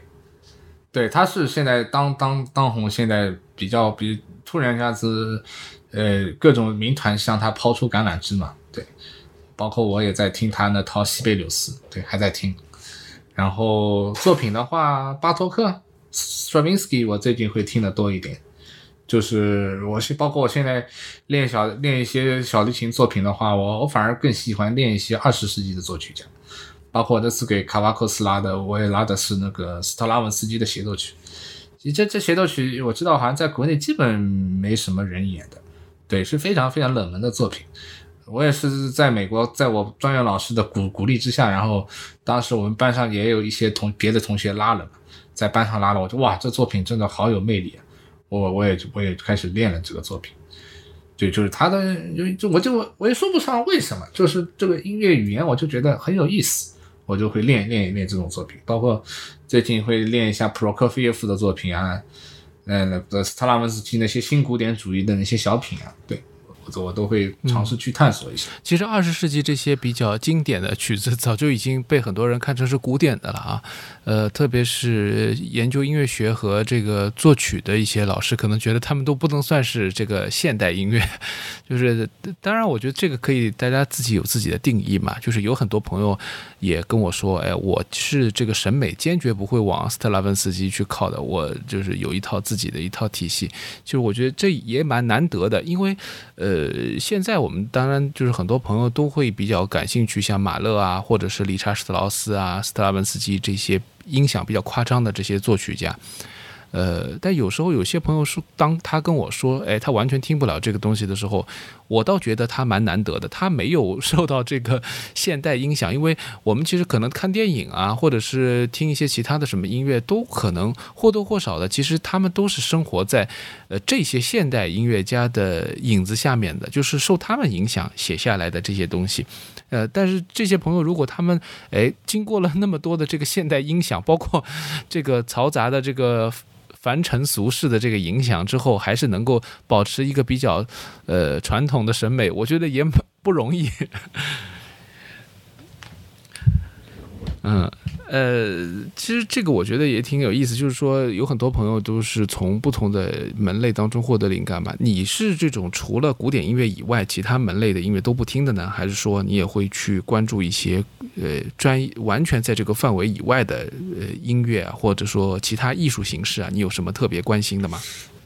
B: 对，他是现在当当当红，现在比较比突然一下子。呃，各种民团向他抛出橄榄枝嘛，对，包括我也在听他那套西贝柳斯，对，还在听。然后作品的话，巴托克、Stravinsky，我最近会听的多一点。就是我是包括我现在练小练一些小提琴作品的话，我我反而更喜欢练一些二十世纪的作曲家，包括这次给卡瓦克斯拉的，我也拉的是那个斯特拉文斯基的协奏曲。其实这这协奏曲我知道，好像在国内基本没什么人演的。对，是非常非常冷门的作品。我也是在美国，在我专业老师的鼓鼓励之下，然后当时我们班上也有一些同别的同学拉了，在班上拉了，我就哇，这作品真的好有魅力啊！我我也我也开始练了这个作品。对，就是他的，就就我就我也说不上为什么，就是这个音乐语言，我就觉得很有意思，我就会练练一练这种作品，包括最近会练一下普罗科菲耶夫的作品啊。嗯，那个斯特拉文斯基那些新古典主义的那些小品啊，对。我都会尝试去探索一下。
A: 其实二十世纪这些比较经典的曲子，早就已经被很多人看成是古典的了啊。呃，特别是研究音乐学和这个作曲的一些老师，可能觉得他们都不能算是这个现代音乐。就是当然，我觉得这个可以大家自己有自己的定义嘛。就是有很多朋友也跟我说，哎，我是这个审美坚决不会往斯特拉文斯基去靠的，我就是有一套自己的一套体系。就是我觉得这也蛮难得的，因为呃。现在我们当然就是很多朋友都会比较感兴趣，像马勒啊，或者是理查施特劳斯啊、斯特拉文斯基这些音响比较夸张的这些作曲家。呃，但有时候有些朋友说，当他跟我说，哎，他完全听不了这个东西的时候，我倒觉得他蛮难得的。他没有受到这个现代音响，因为我们其实可能看电影啊，或者是听一些其他的什么音乐，都可能或多或少的，其实他们都是生活在呃这些现代音乐家的影子下面的，就是受他们影响写下来的这些东西。呃，但是这些朋友如果他们哎经过了那么多的这个现代音响，包括这个嘈杂的这个。凡尘俗世的这个影响之后，还是能够保持一个比较，呃，传统的审美，我觉得也不容易。嗯，呃，其实这个我觉得也挺有意思，就是说有很多朋友都是从不同的门类当中获得灵感嘛。你是这种除了古典音乐以外，其他门类的音乐都不听的呢，还是说你也会去关注一些呃专完全在这个范围以外的呃音乐啊，或者说其他艺术形式啊？你有什么特别关心的吗？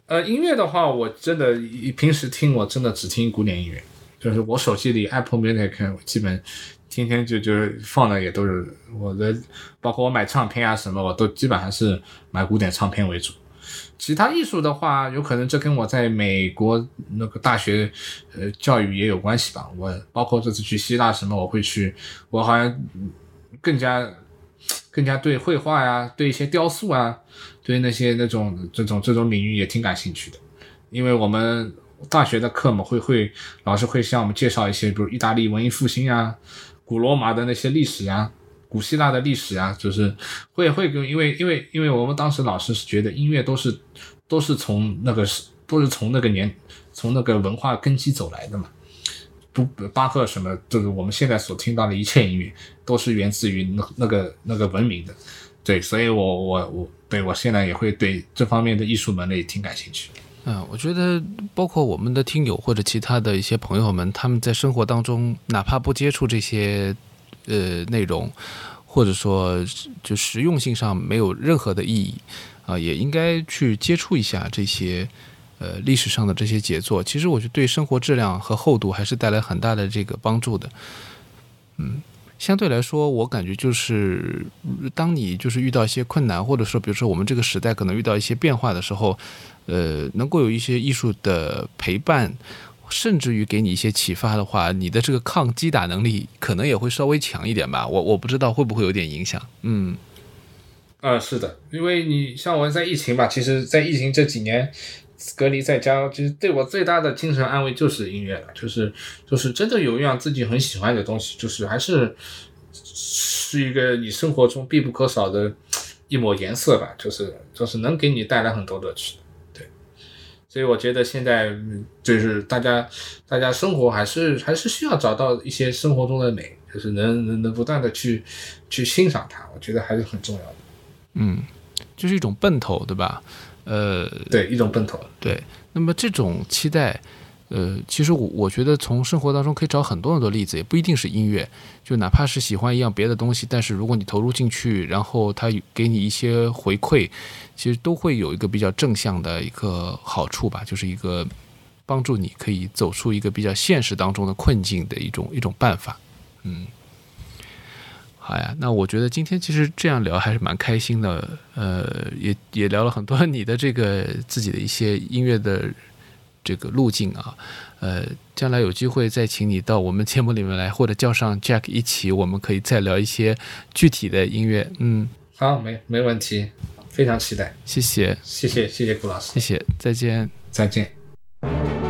B: 呃，音乐的话，我真的平时听，我真的只听古典音乐，就是我手机里 Apple Music 基本。天天就就是放的也都是我的，包括我买唱片啊什么，我都基本上是买古典唱片为主。其他艺术的话，有可能这跟我在美国那个大学呃教育也有关系吧。我包括这次去希腊什么，我会去，我好像更加更加对绘画呀，对一些雕塑啊，对那些那种这种这种领域也挺感兴趣的。因为我们大学的课嘛，会会老师会向我们介绍一些，比如意大利文艺复兴啊。古罗马的那些历史啊，古希腊的历史啊，就是会会跟，因为因为因为我们当时老师是觉得音乐都是都是从那个是都是从那个年从那个文化根基走来的嘛，不巴赫什么，就是我们现在所听到的一切音乐都是源自于那那个那个文明的，对，所以我我我对我现在也会对这方面的艺术门类挺感兴趣。
A: 嗯，我觉得包括我们的听友或者其他的一些朋友们，他们在生活当中哪怕不接触这些呃内容，或者说就实用性上没有任何的意义啊，也应该去接触一下这些呃历史上的这些杰作。其实我觉得对生活质量和厚度还是带来很大的这个帮助的。嗯，相对来说，我感觉就是当你就是遇到一些困难，或者说比如说我们这个时代可能遇到一些变化的时候。呃，能够有一些艺术的陪伴，甚至于给你一些启发的话，你的这个抗击打能力可能也会稍微强一点吧。我我不知道会不会有点影响。嗯，
B: 呃，是的，因为你像我在疫情吧，其实，在疫情这几年隔离在家，其实对我最大的精神安慰就是音乐了，就是就是真的有一样自己很喜欢的东西，就是还是是一个你生活中必不可少的一抹颜色吧，就是就是能给你带来很多乐趣。对所以我觉得现在就是大家，大家生活还是还是需要找到一些生活中的美，就是能能能不断的去去欣赏它，我觉得还是很重要的。
A: 嗯，就是一种奔头，对吧？呃，
B: 对，一种奔头。
A: 对，那么这种期待。呃，其实我我觉得从生活当中可以找很多很多例子，也不一定是音乐，就哪怕是喜欢一样别的东西，但是如果你投入进去，然后他给你一些回馈，其实都会有一个比较正向的一个好处吧，就是一个帮助你可以走出一个比较现实当中的困境的一种一种办法。嗯，好呀，那我觉得今天其实这样聊还是蛮开心的，呃，也也聊了很多你的这个自己的一些音乐的。这个路径啊，呃，将来有机会再请你到我们节目里面来，或者叫上 Jack 一起，我们可以再聊一些具体的音乐。嗯，
B: 好，没没问题，非常期待。
A: 谢谢，
B: 谢谢，谢谢顾老师，
A: 谢谢，再见，
B: 再见。